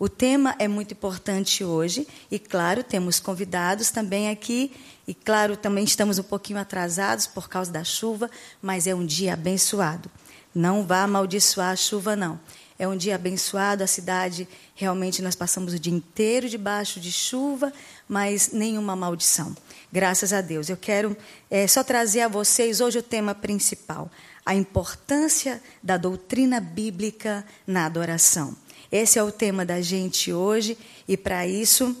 O tema é muito importante hoje e, claro, temos convidados também aqui. E, claro, também estamos um pouquinho atrasados por causa da chuva, mas é um dia abençoado. Não vá amaldiçoar a chuva, não. É um dia abençoado, a cidade realmente nós passamos o dia inteiro debaixo de chuva, mas nenhuma maldição. Graças a Deus. Eu quero é, só trazer a vocês hoje o tema principal: a importância da doutrina bíblica na adoração. Esse é o tema da gente hoje e para isso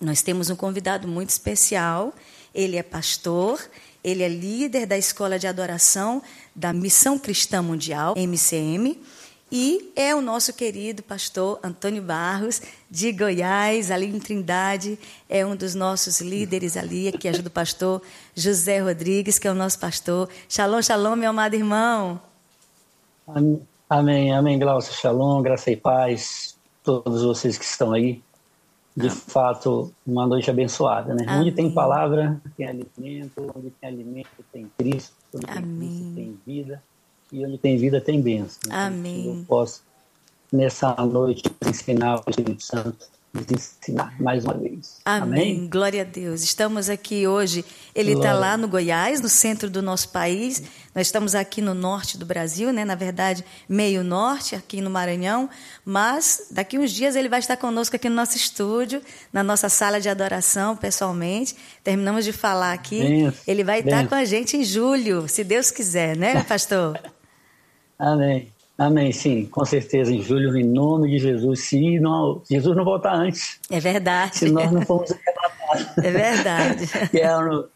nós temos um convidado muito especial. Ele é pastor, ele é líder da Escola de Adoração da Missão Cristã Mundial, MCM, e é o nosso querido pastor Antônio Barros, de Goiás, ali em Trindade, é um dos nossos líderes ali, que ajuda o pastor José Rodrigues, que é o nosso pastor. Shalom, shalom, meu amado irmão. Amém. Amém, amém, Glaucia, shalom, graça e paz, todos vocês que estão aí. De amém. fato, uma noite abençoada, né? Amém. Onde tem palavra, tem alimento, onde tem alimento, tem Cristo, onde tem Cristo, tem vida, e onde tem vida, tem bênção. Amém. eu posso, nessa noite, ensinar o Espírito Santo nos ensinar mais uma vez. Amém. Amém. Glória a Deus. Estamos aqui hoje. Ele está lá no Goiás, no centro do nosso país. Nós estamos aqui no norte do Brasil, né? na verdade, meio norte, aqui no Maranhão. Mas daqui uns dias ele vai estar conosco aqui no nosso estúdio, na nossa sala de adoração, pessoalmente. Terminamos de falar aqui. ele vai estar com a gente em julho, se Deus quiser, né, pastor? Amém. Amém, sim, com certeza, em julho, em nome de Jesus. Se não, Jesus não voltar antes. É verdade. Se nós não formos arrebatados. É verdade. que é no,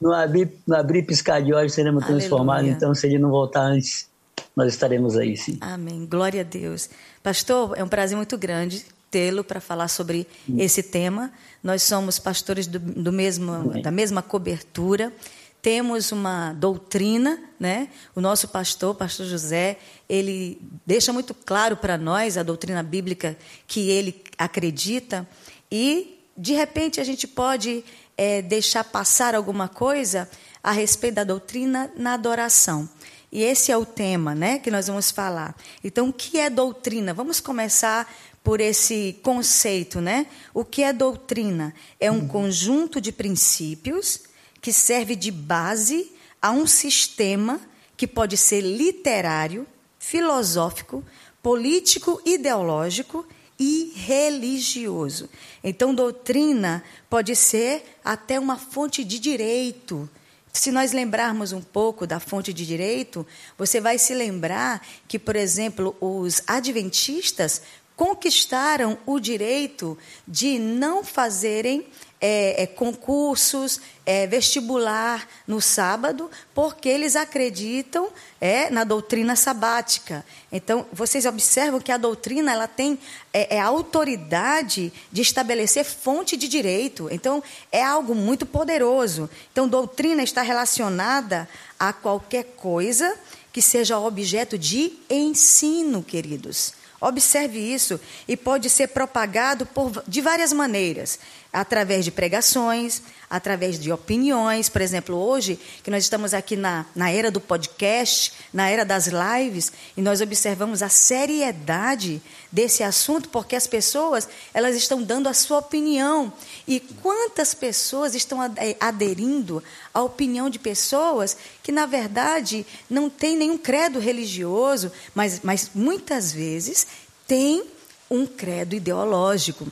no, abrir, no abrir piscar de olhos seremos Aleluia. transformados. Então, se ele não voltar antes, nós estaremos aí, sim. Amém. Glória a Deus. Pastor, é um prazer muito grande tê-lo para falar sobre hum. esse tema. Nós somos pastores do, do mesmo, da mesma cobertura temos uma doutrina, né? O nosso pastor, pastor José, ele deixa muito claro para nós a doutrina bíblica que ele acredita e de repente a gente pode é, deixar passar alguma coisa a respeito da doutrina na adoração. E esse é o tema, né, que nós vamos falar. Então, o que é doutrina? Vamos começar por esse conceito, né? O que é doutrina? É um conjunto de princípios que serve de base a um sistema que pode ser literário, filosófico, político, ideológico e religioso. Então, doutrina pode ser até uma fonte de direito. Se nós lembrarmos um pouco da fonte de direito, você vai se lembrar que, por exemplo, os adventistas conquistaram o direito de não fazerem é, é, concursos, é, vestibular no sábado, porque eles acreditam é, na doutrina sabática. Então, vocês observam que a doutrina ela tem é, é a autoridade de estabelecer fonte de direito. Então, é algo muito poderoso. Então, doutrina está relacionada a qualquer coisa que seja objeto de ensino, queridos. Observe isso e pode ser propagado por, de várias maneiras através de pregações, através de opiniões. Por exemplo, hoje, que nós estamos aqui na, na era do podcast, na era das lives, e nós observamos a seriedade desse assunto, porque as pessoas elas estão dando a sua opinião. E quantas pessoas estão aderindo à opinião de pessoas que, na verdade, não têm nenhum credo religioso, mas, mas muitas vezes têm um credo ideológico.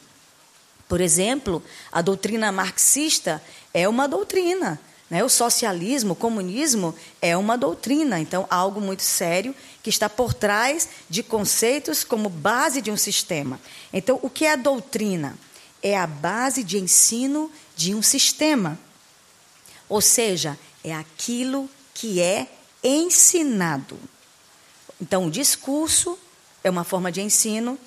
Por exemplo, a doutrina marxista é uma doutrina. Né? O socialismo, o comunismo é uma doutrina. Então, algo muito sério que está por trás de conceitos como base de um sistema. Então, o que é a doutrina? É a base de ensino de um sistema. Ou seja, é aquilo que é ensinado. Então, o discurso é uma forma de ensino.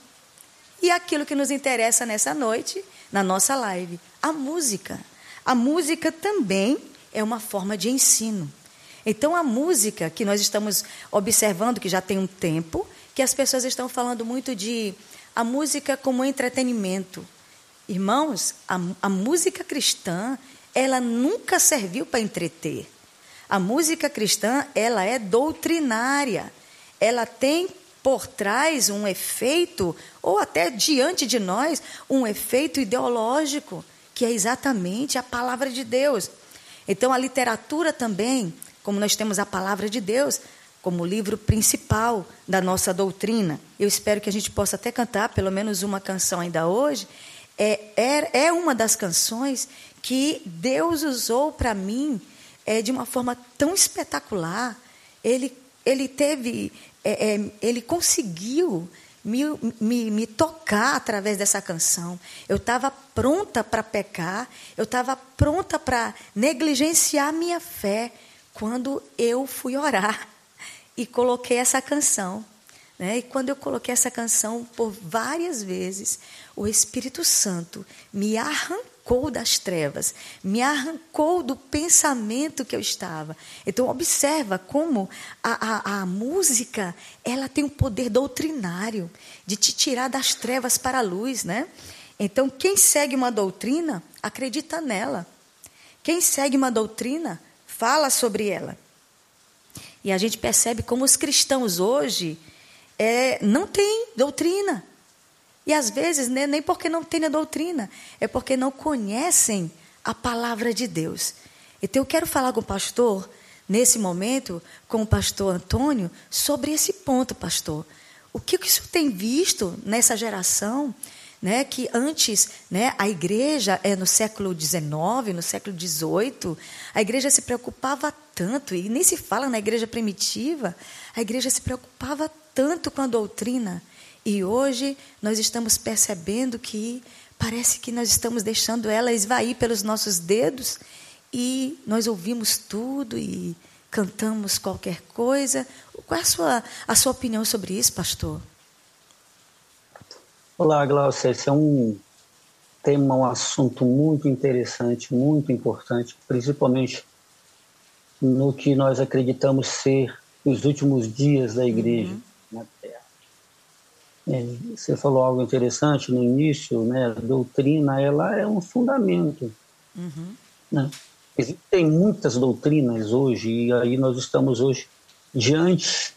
E aquilo que nos interessa nessa noite na nossa live. A música. A música também é uma forma de ensino. Então, a música que nós estamos observando, que já tem um tempo, que as pessoas estão falando muito de a música como entretenimento. Irmãos, a, a música cristã, ela nunca serviu para entreter. A música cristã, ela é doutrinária. Ela tem por trás um efeito, ou até diante de nós, um efeito ideológico, que é exatamente a palavra de Deus. Então, a literatura também, como nós temos a palavra de Deus, como livro principal da nossa doutrina. Eu espero que a gente possa até cantar pelo menos uma canção ainda hoje. É, é, é uma das canções que Deus usou para mim é, de uma forma tão espetacular. Ele, ele teve, é, é, ele conseguiu me, me, me, tocar através dessa canção. Eu estava pronta para pecar, eu estava pronta para negligenciar minha fé quando eu fui orar e coloquei essa canção. Né? E quando eu coloquei essa canção por várias vezes, o Espírito Santo me arrancou das trevas, me arrancou do pensamento que eu estava. Então observa como a, a, a música ela tem um poder doutrinário de te tirar das trevas para a luz, né? Então quem segue uma doutrina acredita nela. Quem segue uma doutrina fala sobre ela. E a gente percebe como os cristãos hoje é, não têm doutrina. E às vezes, né, nem porque não têm a doutrina, é porque não conhecem a palavra de Deus. Então eu quero falar com o pastor, nesse momento, com o pastor Antônio, sobre esse ponto, pastor. O que, que o senhor tem visto nessa geração né, que antes né, a igreja, é, no século XIX, no século XVIII, a igreja se preocupava tanto, e nem se fala na igreja primitiva, a igreja se preocupava tanto com a doutrina. E hoje nós estamos percebendo que parece que nós estamos deixando ela esvair pelos nossos dedos e nós ouvimos tudo e cantamos qualquer coisa. Qual é a sua, a sua opinião sobre isso, pastor? Olá, Glaucia. Esse é um tema, um assunto muito interessante, muito importante, principalmente no que nós acreditamos ser os últimos dias da igreja uhum. na Terra. É, você falou algo interessante no início, né? A doutrina, ela é um fundamento. Uhum. Né? Existem muitas doutrinas hoje e aí nós estamos hoje diante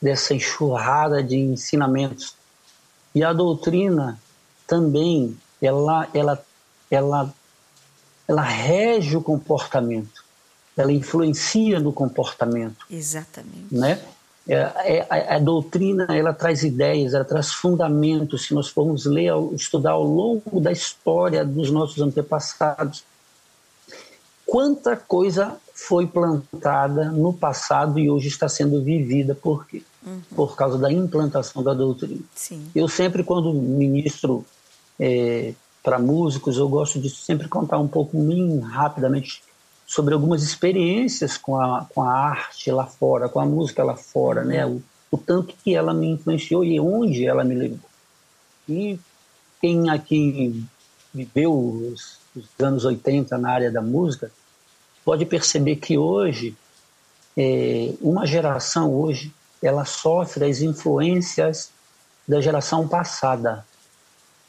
dessa enxurrada de ensinamentos e a doutrina também, ela, ela, ela, ela rege o comportamento, ela influencia no comportamento. Exatamente. Né? É, é, a, doutrina ela traz ideias, ela traz fundamentos. Se nós formos ler, estudar ao longo da história dos nossos antepassados, quanta coisa foi plantada no passado e hoje está sendo vivida. Por quê? Uhum. Por causa da implantação da doutrina. Sim. Eu sempre, quando ministro é, para músicos, eu gosto de sempre contar um pouco, bem rapidamente, sobre algumas experiências com a, com a arte lá fora, com a música lá fora, né? O, o tanto que ela me influenciou e onde ela me levou. E quem aqui viveu os, os anos 80 na área da música, pode perceber que hoje, é, uma geração hoje, ela sofre as influências da geração passada.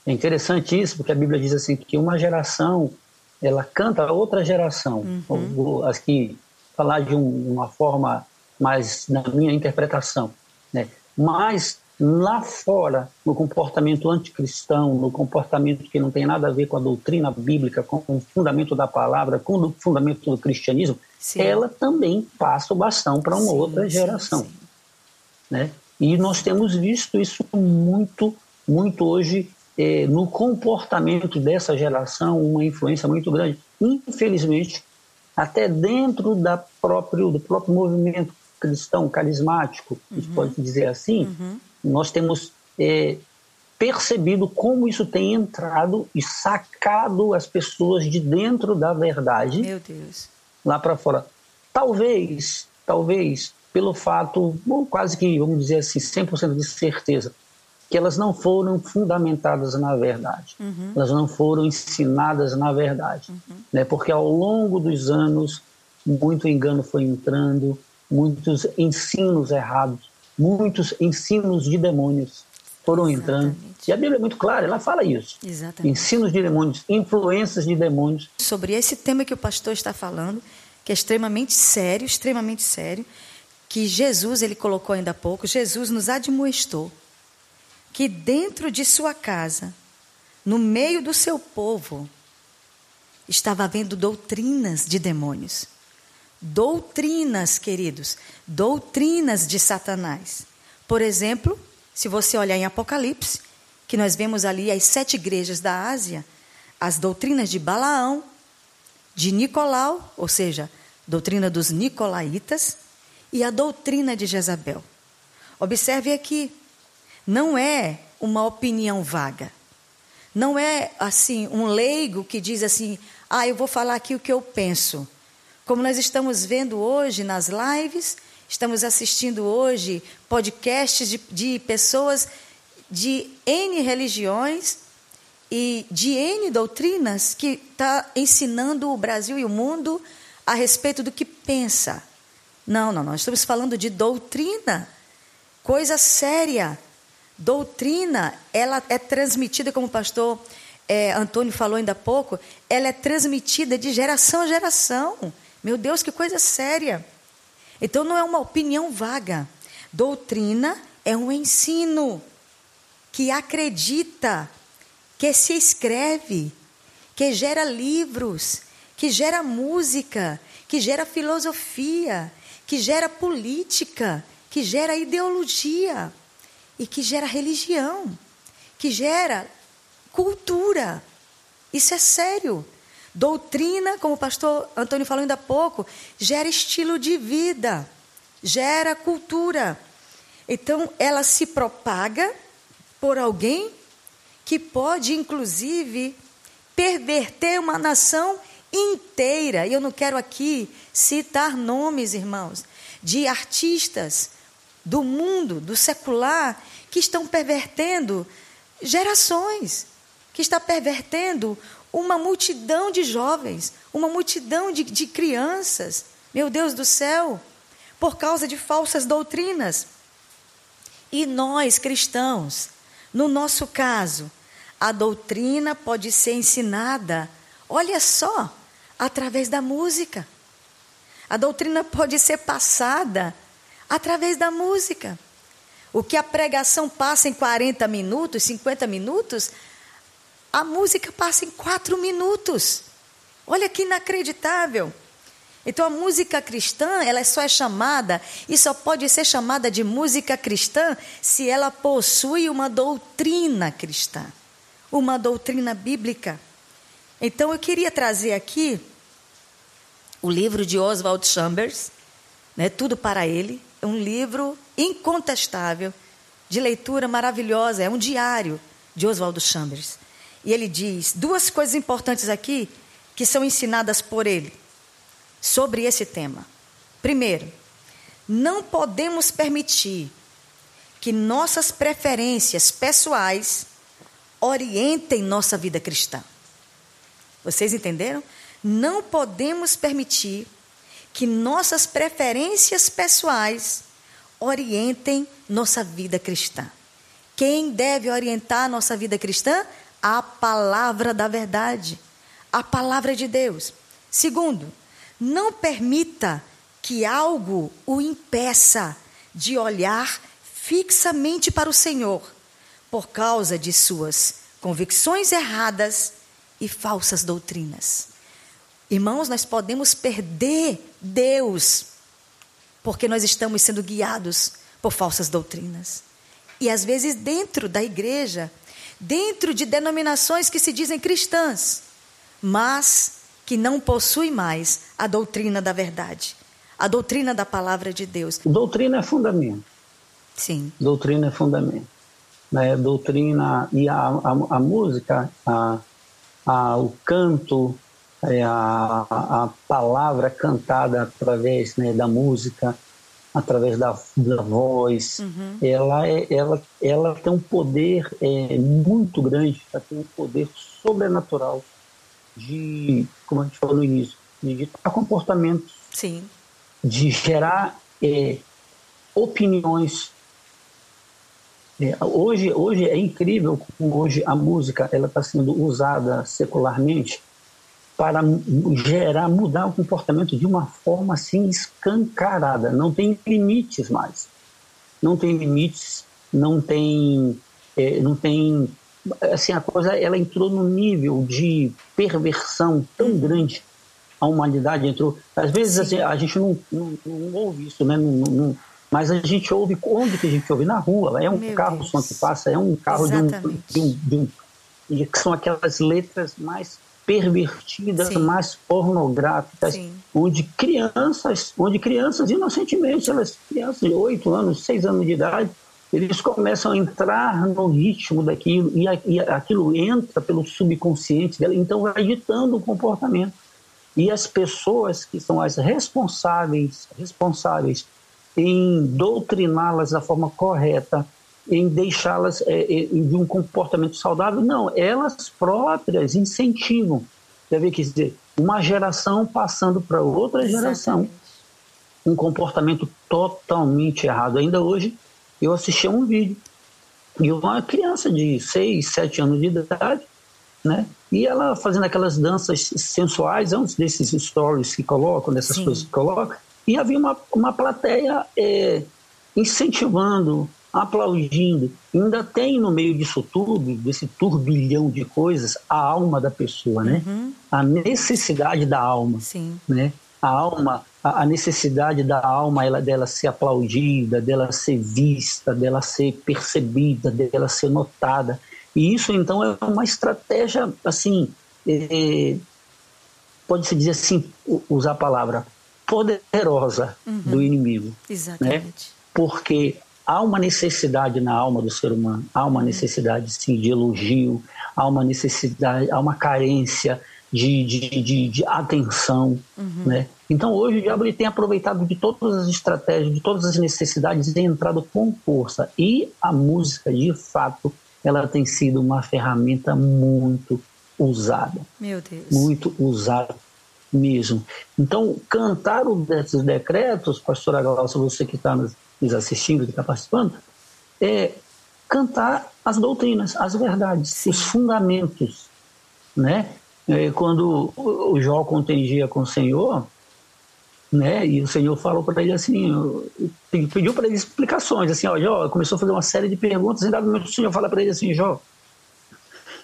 É interessante isso, porque a Bíblia diz assim que uma geração ela canta a outra geração. Uhum. Vou aqui falar de um, uma forma mais na minha interpretação, né? Mas lá fora, no comportamento anticristão, no comportamento que não tem nada a ver com a doutrina bíblica, com o fundamento da palavra, com o fundamento do cristianismo, sim. ela também passa o bastão para uma sim, outra geração. Sim, né? E nós temos visto isso muito, muito hoje eh, no comportamento dessa geração, uma influência muito grande. Infelizmente, até dentro da próprio, do próprio movimento cristão carismático, uhum. a gente uhum. pode dizer assim, uhum nós temos é, percebido como isso tem entrado e sacado as pessoas de dentro da verdade. Meu Deus. Lá para fora. Talvez, talvez, pelo fato, bom, quase que, vamos dizer assim, 100% de certeza, que elas não foram fundamentadas na verdade. Uhum. Elas não foram ensinadas na verdade. Uhum. Né? Porque ao longo dos anos, muito engano foi entrando, muitos ensinos errados muitos ensinos de demônios foram Exatamente. entrando. E a Bíblia é muito clara, ela fala isso. Exatamente. Ensinos de demônios, influências de demônios. Sobre esse tema que o pastor está falando, que é extremamente sério, extremamente sério, que Jesus, ele colocou ainda há pouco, Jesus nos admoestou que dentro de sua casa, no meio do seu povo, estava havendo doutrinas de demônios. Doutrinas, queridos, doutrinas de Satanás. Por exemplo, se você olhar em Apocalipse, que nós vemos ali as sete igrejas da Ásia, as doutrinas de Balaão, de Nicolau, ou seja, doutrina dos nicolaítas, e a doutrina de Jezabel. Observe aqui, não é uma opinião vaga. Não é assim um leigo que diz assim: "Ah, eu vou falar aqui o que eu penso". Como nós estamos vendo hoje nas lives, estamos assistindo hoje podcasts de, de pessoas de N religiões e de N doutrinas que está ensinando o Brasil e o mundo a respeito do que pensa. Não, não, nós estamos falando de doutrina, coisa séria. Doutrina, ela é transmitida, como o pastor é, Antônio falou ainda há pouco, ela é transmitida de geração a geração. Meu Deus, que coisa séria. Então não é uma opinião vaga. Doutrina é um ensino que acredita, que se escreve, que gera livros, que gera música, que gera filosofia, que gera política, que gera ideologia e que gera religião, que gera cultura. Isso é sério. Doutrina, como o pastor Antônio falou ainda há pouco, gera estilo de vida, gera cultura. Então, ela se propaga por alguém que pode, inclusive, perverter uma nação inteira. E eu não quero aqui citar nomes, irmãos, de artistas do mundo, do secular, que estão pervertendo gerações, que está pervertendo uma multidão de jovens, uma multidão de, de crianças, meu Deus do céu, por causa de falsas doutrinas. E nós, cristãos, no nosso caso, a doutrina pode ser ensinada, olha só, através da música. A doutrina pode ser passada através da música. O que a pregação passa em 40 minutos, 50 minutos, a música passa em 4 minutos. Olha que inacreditável. Então a música cristã, ela só é chamada e só pode ser chamada de música cristã se ela possui uma doutrina cristã, uma doutrina bíblica. Então eu queria trazer aqui o livro de Oswald Chambers, né, Tudo para ele, um livro incontestável, de leitura maravilhosa, é um diário de Oswaldo Chambers. E ele diz duas coisas importantes aqui que são ensinadas por ele sobre esse tema. Primeiro, não podemos permitir que nossas preferências pessoais orientem nossa vida cristã. Vocês entenderam? Não podemos permitir que nossas preferências pessoais orientem nossa vida cristã. Quem deve orientar nossa vida cristã? A palavra da verdade, a palavra de Deus. Segundo, não permita que algo o impeça de olhar fixamente para o Senhor por causa de suas convicções erradas e falsas doutrinas. Irmãos, nós podemos perder Deus porque nós estamos sendo guiados por falsas doutrinas. E às vezes dentro da igreja, dentro de denominações que se dizem cristãs, mas que não possuem mais a doutrina da verdade, a doutrina da palavra de Deus. Doutrina é fundamento. Sim. Doutrina é fundamento. Né? Doutrina e a, a, a música, a, a, o canto, é a, a palavra cantada através né, da música, através da, da voz, uhum. ela, é, ela, ela tem um poder é, muito grande, ela tem um poder sobrenatural de, como a gente falou no início, de ditar comportamentos, Sim. de gerar é, opiniões. É, hoje, hoje é incrível como hoje a música ela está sendo usada secularmente para gerar, mudar o comportamento de uma forma assim escancarada. Não tem limites mais. Não tem limites, não tem, é, não tem, assim a coisa, ela entrou no nível de perversão tão grande. A humanidade entrou. Às vezes assim, a gente não, não, não ouve isso, né? Não, não, mas a gente ouve onde que a gente ouve na rua. É um Meu carro som que passa, é um carro de um, de um, de um, que são aquelas letras mais pervertidas, Sim. mais pornográficas, Sim. onde crianças, onde crianças inocentemente, elas crianças de 8 anos, 6 anos de idade, eles começam a entrar no ritmo daquilo e, e aquilo entra pelo subconsciente dela, então vai ditando o comportamento. E as pessoas que são as responsáveis, responsáveis em doutriná-las da forma correta, em deixá-las é, é, de um comportamento saudável. Não, elas próprias incentivam. Deve dizer, uma geração passando para outra geração. Um comportamento totalmente errado. Ainda hoje, eu assisti a um vídeo de uma criança de 6, 7 anos de idade, né? E ela fazendo aquelas danças sensuais, é um desses stories que colocam, dessas Sim. coisas que colocam, e havia uma, uma plateia é, incentivando, aplaudindo. Ainda tem no meio disso tudo, desse turbilhão de coisas, a alma da pessoa, né? Uhum. A necessidade da alma, Sim. né? A alma, a, necessidade da alma ela, dela ser aplaudida, dela ser vista, dela ser percebida, dela ser notada. E isso então é uma estratégia assim, é, pode-se dizer assim, usar a palavra poderosa uhum. do inimigo. Né? Exatamente. Né? Porque há uma necessidade na alma do ser humano, há uma uhum. necessidade sim de elogio, há uma necessidade, há uma carência de, de, de, de atenção, uhum. né? Então hoje o diabo ele tem aproveitado de todas as estratégias, de todas as necessidades e tem entrado com força. E a música, de fato, ela tem sido uma ferramenta muito usada. Meu Deus. Muito usada mesmo. Então, cantar esses decretos, pastora Glaucia, você que está nos assistindo, que está participando, é cantar as doutrinas, as verdades, Sim. os fundamentos, né? É, quando o Jó contengia com o Senhor, né? E o Senhor falou para ele assim, pediu para ele explicações, assim, ó, Jó, começou a fazer uma série de perguntas, e dado momento o Senhor fala para ele assim, Jó,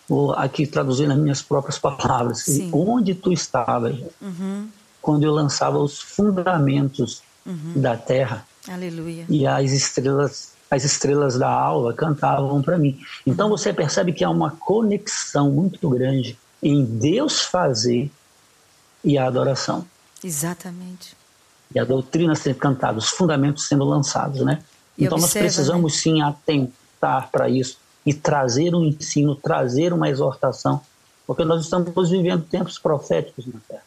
vou aqui traduzir nas minhas próprias palavras, Sim. onde tu estavas uhum. quando eu lançava os fundamentos uhum. da terra Aleluia. e as estrelas as estrelas da alva cantavam para mim. Então você percebe que há uma conexão muito grande em Deus fazer e a adoração. Exatamente. E a doutrina sendo cantada, os fundamentos sendo lançados, né? E então observa, nós precisamos né? sim atentar para isso e trazer um ensino, trazer uma exortação, porque nós estamos vivendo tempos proféticos na Terra.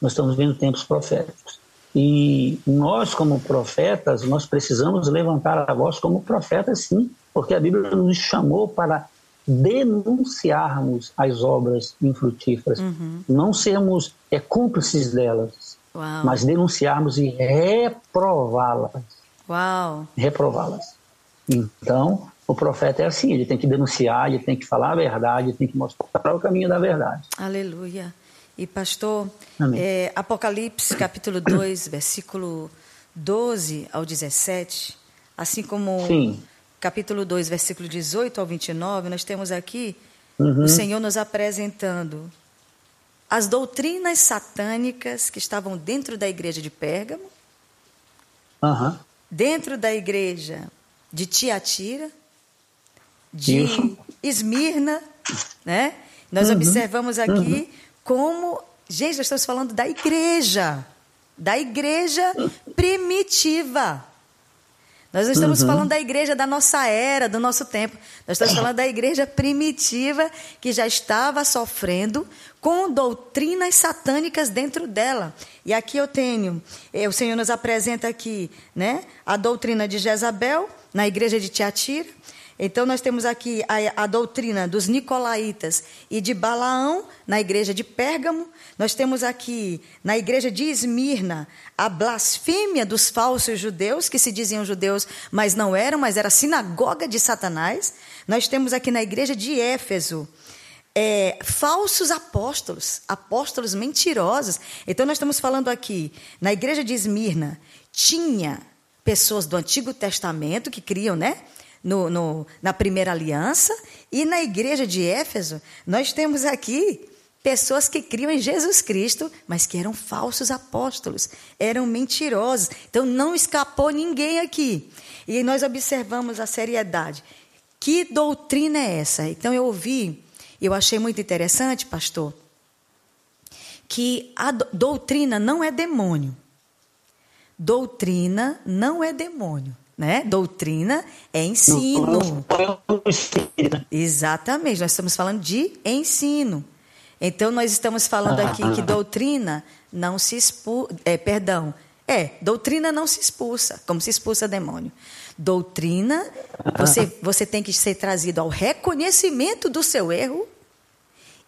Nós estamos vivendo tempos proféticos. E nós, como profetas, nós precisamos levantar a voz como profetas, sim, porque a Bíblia nos chamou para denunciarmos as obras infrutíferas, uhum. não sermos é, cúmplices delas, Uau. mas denunciarmos e reprová-las. Reprová-las. Então, o profeta é assim, ele tem que denunciar, ele tem que falar a verdade, ele tem que mostrar o caminho da verdade. Aleluia. E pastor, é, Apocalipse capítulo 2, versículo 12 ao 17, assim como Sim. capítulo 2, versículo 18 ao 29, nós temos aqui uhum. o Senhor nos apresentando as doutrinas satânicas que estavam dentro da igreja de Pérgamo, uhum. dentro da igreja de Tiatira, de Isso. Esmirna, né? Nós uhum. observamos aqui uhum. Como, gente, nós estamos falando da igreja, da igreja primitiva. Nós não estamos uhum. falando da igreja da nossa era, do nosso tempo. Nós estamos falando da igreja primitiva que já estava sofrendo com doutrinas satânicas dentro dela. E aqui eu tenho, eh, o Senhor nos apresenta aqui, né, a doutrina de Jezabel na igreja de Tiatira. Então, nós temos aqui a, a, doutrina dos Nicolaitas e de Balaão, na igreja de Pérgamo. Nós temos aqui, na igreja de Esmirna, a blasfêmia dos falsos judeus, que se diziam judeus, mas não eram, mas era sinagoga de Satanás. Nós temos aqui na igreja de Éfeso é, falsos apóstolos, apóstolos mentirosos. Então, nós estamos falando aqui, na igreja de Esmirna, tinha pessoas do Antigo Testamento que criam, né? No, no, na primeira aliança, e na igreja de Éfeso, nós temos aqui pessoas que criam em Jesus Cristo, mas que eram falsos apóstolos, eram mentirosos. Então não escapou ninguém aqui. E nós observamos a seriedade. Que doutrina é essa? Então eu ouvi, eu achei muito interessante, pastor, que a doutrina não é demônio. Doutrina não é demônio. Né? Doutrina é ensino. Exatamente, nós estamos falando de ensino. Então nós estamos falando aqui que doutrina não se expulsa, é, perdão, é, doutrina não se expulsa, como se expulsa demônio. Doutrina, você, você tem que ser trazido ao reconhecimento do seu erro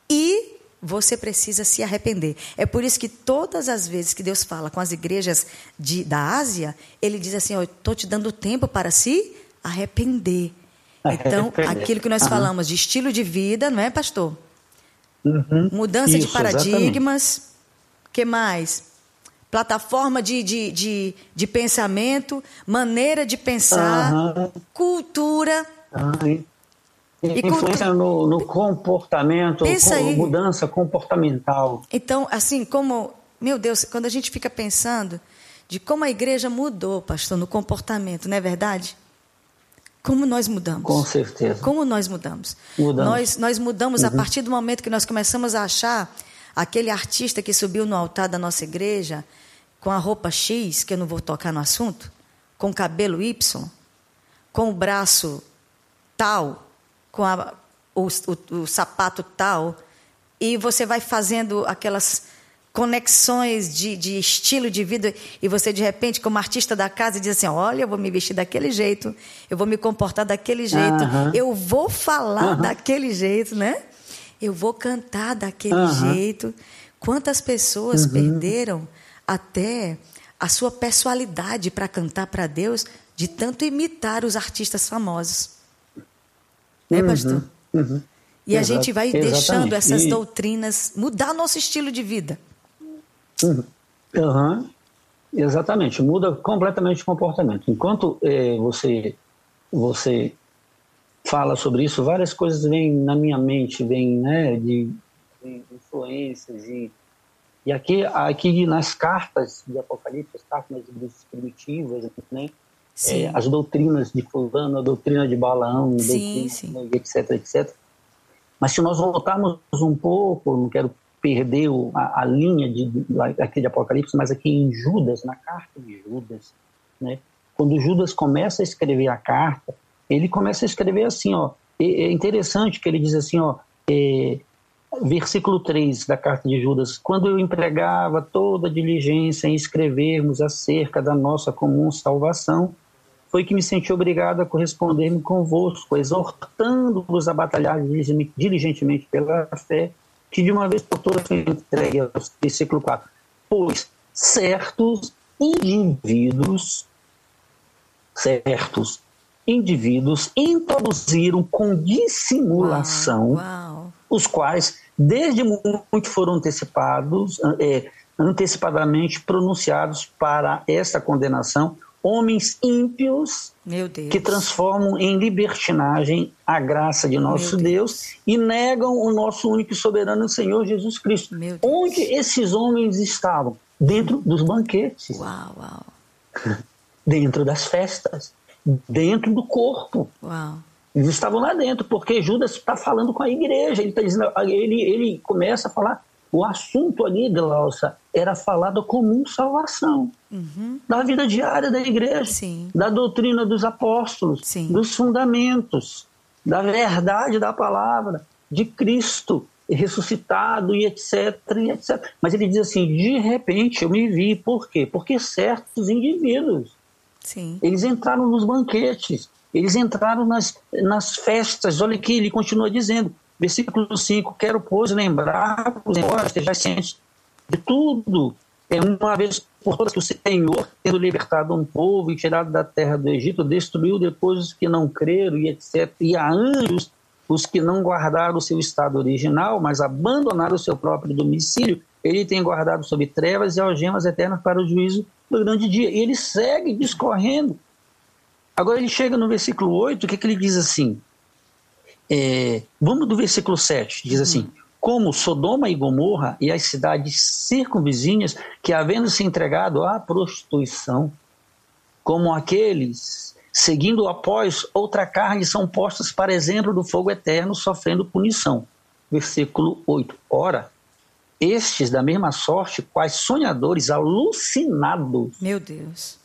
e você precisa se arrepender. É por isso que todas as vezes que Deus fala com as igrejas de, da Ásia, ele diz assim: estou te dando tempo para se arrepender. Então, aquilo que nós falamos de estilo de vida, não é, pastor? Uhum. Mudança isso, de paradigmas. O que mais? Plataforma de, de, de, de, pensamento, maneira de pensar, cultura. Uhum. Influência no, no, comportamento, com, mudança comportamental. Então, assim, como, meu Deus, quando a gente fica pensando de como a igreja mudou, pastor, no comportamento, não é verdade? Como nós mudamos? Com certeza. Como nós mudamos? mudamos. Nós, nós mudamos uhum. a partir do momento que nós começamos a achar aquele artista que subiu no altar da nossa igreja com a roupa X, que eu não vou tocar no assunto, com o cabelo Y, com o braço tal, com a, o, o, o sapato tal, e você vai fazendo aquelas conexões de, de, estilo de vida e você de repente como artista da casa diz assim olha eu vou me vestir daquele jeito eu vou me comportar daquele jeito uhum. eu vou falar uhum. daquele jeito né eu vou cantar daquele jeito quantas pessoas uhum. perderam até a sua pessoalidade para cantar para Deus de tanto imitar os artistas famosos né, uhum, pastor? Uhum. E a gente vai Exatamente. deixando essas e... doutrinas mudar nosso estilo de vida. Uhum. Exatamente, muda completamente o comportamento. Enquanto é, você você fala sobre isso, várias coisas vêm na minha mente, vêm né, de, de influências e e aqui, aqui nas cartas de Apocalipse, as cartas primitivas, né, é, as doutrinas de fulano, a doutrina de Balaão, sim, doutrina, sim. etc, etc. Mas se nós voltarmos um pouco, não quero perder a, a linha de, aqui de Apocalipse, mas aqui em Judas, na carta de Judas, né? quando Judas começa a escrever a carta, ele começa a escrever assim, ó, é interessante que ele diz assim, ó, é, versículo 3 da carta de Judas, quando eu empregava toda a diligência em escrevermos acerca da nossa comum salvação, foi que me senti obrigado a corresponder-me convosco, exortando-vos a batalhar diligentemente pela fé, que de uma vez por todas foi entregue ao versículo 4. Pois certos indivíduos, certos indivíduos introduziram com dissimulação, uau, uau. os quais desde muito foram antecipados, é, antecipadamente pronunciados para essa condenação, homens ímpios que transformam em libertinagem a graça de nosso Deus. Deus. e negam o nosso único e soberano Senhor Jesus Cristo. Onde esses homens estavam? Dentro dos banquetes. Uau, uau. Dentro das festas. Dentro do corpo. Uau. Eles estavam lá dentro, porque Judas está falando com a igreja. Ele, tá dizendo, ele, ele começa a falar o assunto ali, Glaucia, era falar da comum salvação, uhum. da vida diária da igreja, Sim. da doutrina dos apóstolos, Sim. dos fundamentos, da verdade da palavra, de Cristo ressuscitado e etc, e etc. Mas ele diz assim, de repente eu me vi, por quê? Porque certos indivíduos, Sim. eles entraram nos banquetes, eles entraram nas, nas festas, olha aqui, ele continua dizendo, Versículo 5: Quero, pois, lembrar-vos, embora estejais cientes de tudo, é uma vez por todas que o Senhor, tendo libertado um povo e tirado da terra do Egito, destruiu depois os que não creram e etc. E a anjos os que não guardaram o seu estado original, mas abandonaram o seu próprio domicílio, ele tem guardado sob trevas e algemas eternas para o juízo do grande dia. E ele segue discorrendo. Agora ele chega no versículo 8, o que, que ele diz assim? É, vamos do versículo 7, diz assim: Como Sodoma e Gomorra e as cidades circunvizinhas, que havendo se entregado à prostituição, como aqueles seguindo após outra carne, são postos para exemplo do fogo eterno, sofrendo punição. Versículo 8. Ora, estes da mesma sorte, quais sonhadores alucinados. Meu Deus.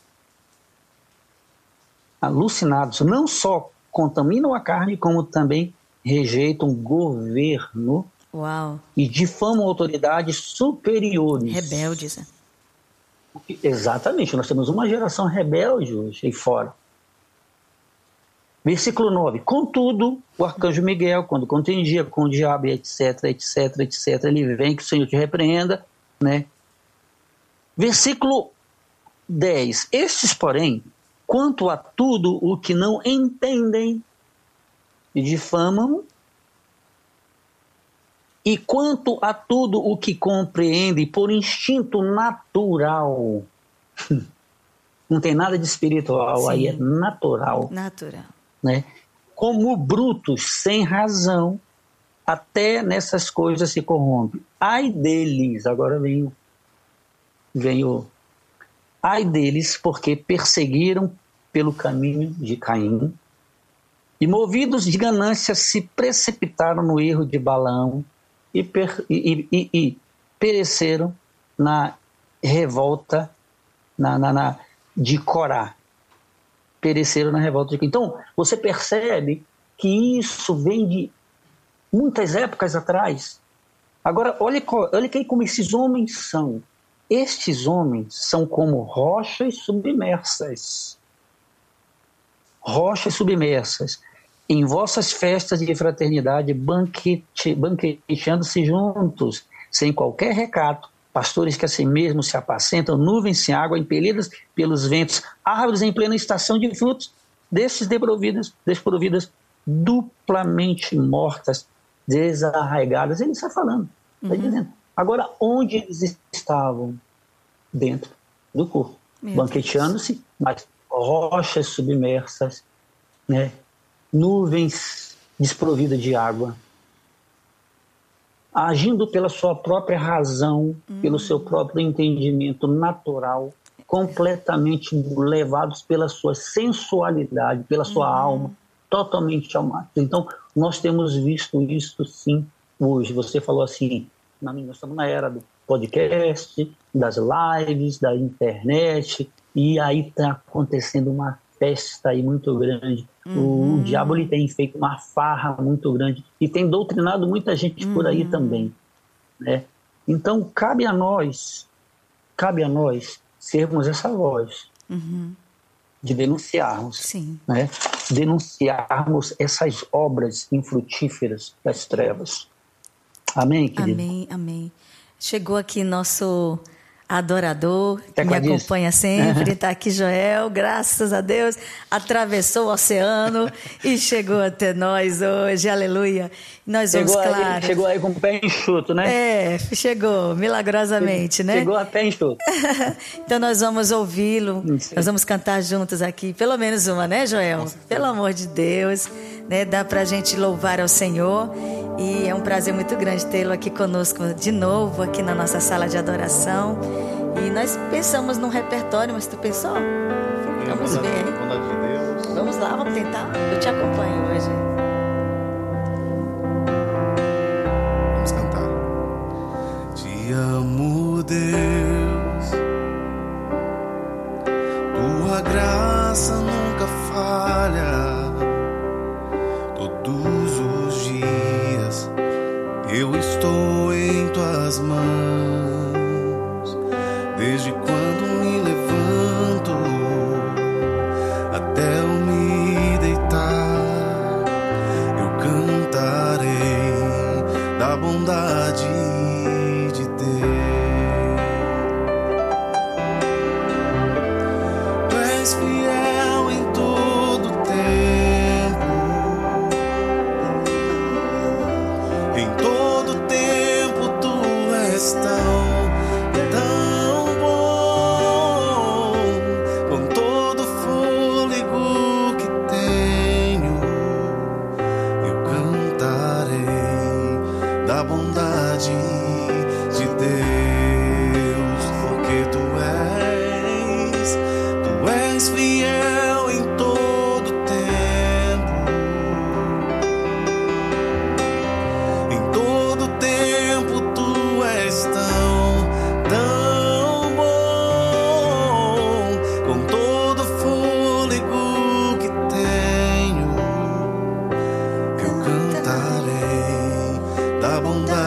Alucinados, não só contaminam a carne, como também rejeitam governo Uau. e difamam autoridades superiores. Rebeldes. Né? Exatamente, nós temos uma geração rebelde hoje aí fora. Versículo 9. Contudo, o arcanjo Miguel, quando contendia com o diabo, etc, etc, etc, ele vem que o Senhor te repreenda, né? Versículo 10. Estes, porém, quanto a tudo o que não entendem, difamam, e quanto a tudo o que compreende por instinto natural, não tem nada de espiritual, Sim. aí é natural. Natural né? como brutos, sem razão, até nessas coisas se corrompe. Ai deles, agora vem, vem o. Ai deles, porque perseguiram pelo caminho de Caim, e movidos de ganância se precipitaram no erro de Balaão e, per, e, e, e pereceram na revolta na, na, na, de Corá pereceram na revolta de Então, você percebe que isso vem de muitas épocas atrás. Agora, olha, olha que como esses homens são. Estes homens são como rochas submersas. Rochas submersas. Em vossas festas de fraternidade, banquete, banqueteando-se juntos, sem qualquer recato, pastores que assim mesmo se apacentam, nuvens sem água, impelidas pelos ventos, árvores em plena estação de frutos, desses desprovidas, desprovidas, duplamente mortas, desarraigadas. Ele está falando, está uhum. dizendo. Agora, onde eles estavam? Dentro do corpo, banqueteando-se, mas rochas submersas, né? nuvens desprovidas de água, agindo pela sua própria razão, pelo seu próprio entendimento natural, completamente levados pela sua sensualidade, pela sua uhum. alma, totalmente almados. Então, nós temos visto isso sim hoje. Você falou assim, nós estamos na era do podcast, das lives, da internet, e aí está acontecendo uma festa aí muito grande. Uhum. O, diabo ele tem feito uma farra muito grande e tem doutrinado muita gente uhum. por aí uhum. também, né? Então cabe a nós, cabe a nós sermos essa voz uhum. de denunciarmos, Sim. né? Denunciarmos essas obras infrutíferas das trevas. Amém, querido? Amém, amém. Chegou aqui nosso adorador, que me acompanha sempre. Está aqui Joel, graças a Deus, atravessou o oceano e chegou até nós hoje, aleluia. Nós chegou vamos, aí, claro. Chegou aí com o pé enxuto, né? É, chegou, milagrosamente, chegou, né? Chegou a pé enxuto. então nós vamos ouvi-lo, nós vamos cantar juntos aqui, pelo menos uma, né, Joel? Pelo amor de Deus, né? Dá pra gente louvar ao Senhor. E é um prazer muito grande tê-lo aqui conosco de novo, aqui na nossa sala de adoração. E nós pensamos num repertório, mas tu pensou? Vamos ver. Vamos lá, vamos tentar. Eu te acompanho hoje. Vamos cantar. Te amo, Deus. Tua graça nunca falha. Em tuas mãos. vagabunda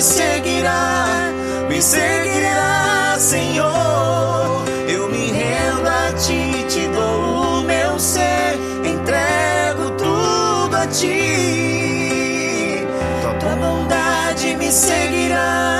me seguirá, me seguirá, Senhor. Eu me rendo a ti, te dou o meu ser, entrego tudo a ti. Tua bondade me seguirá.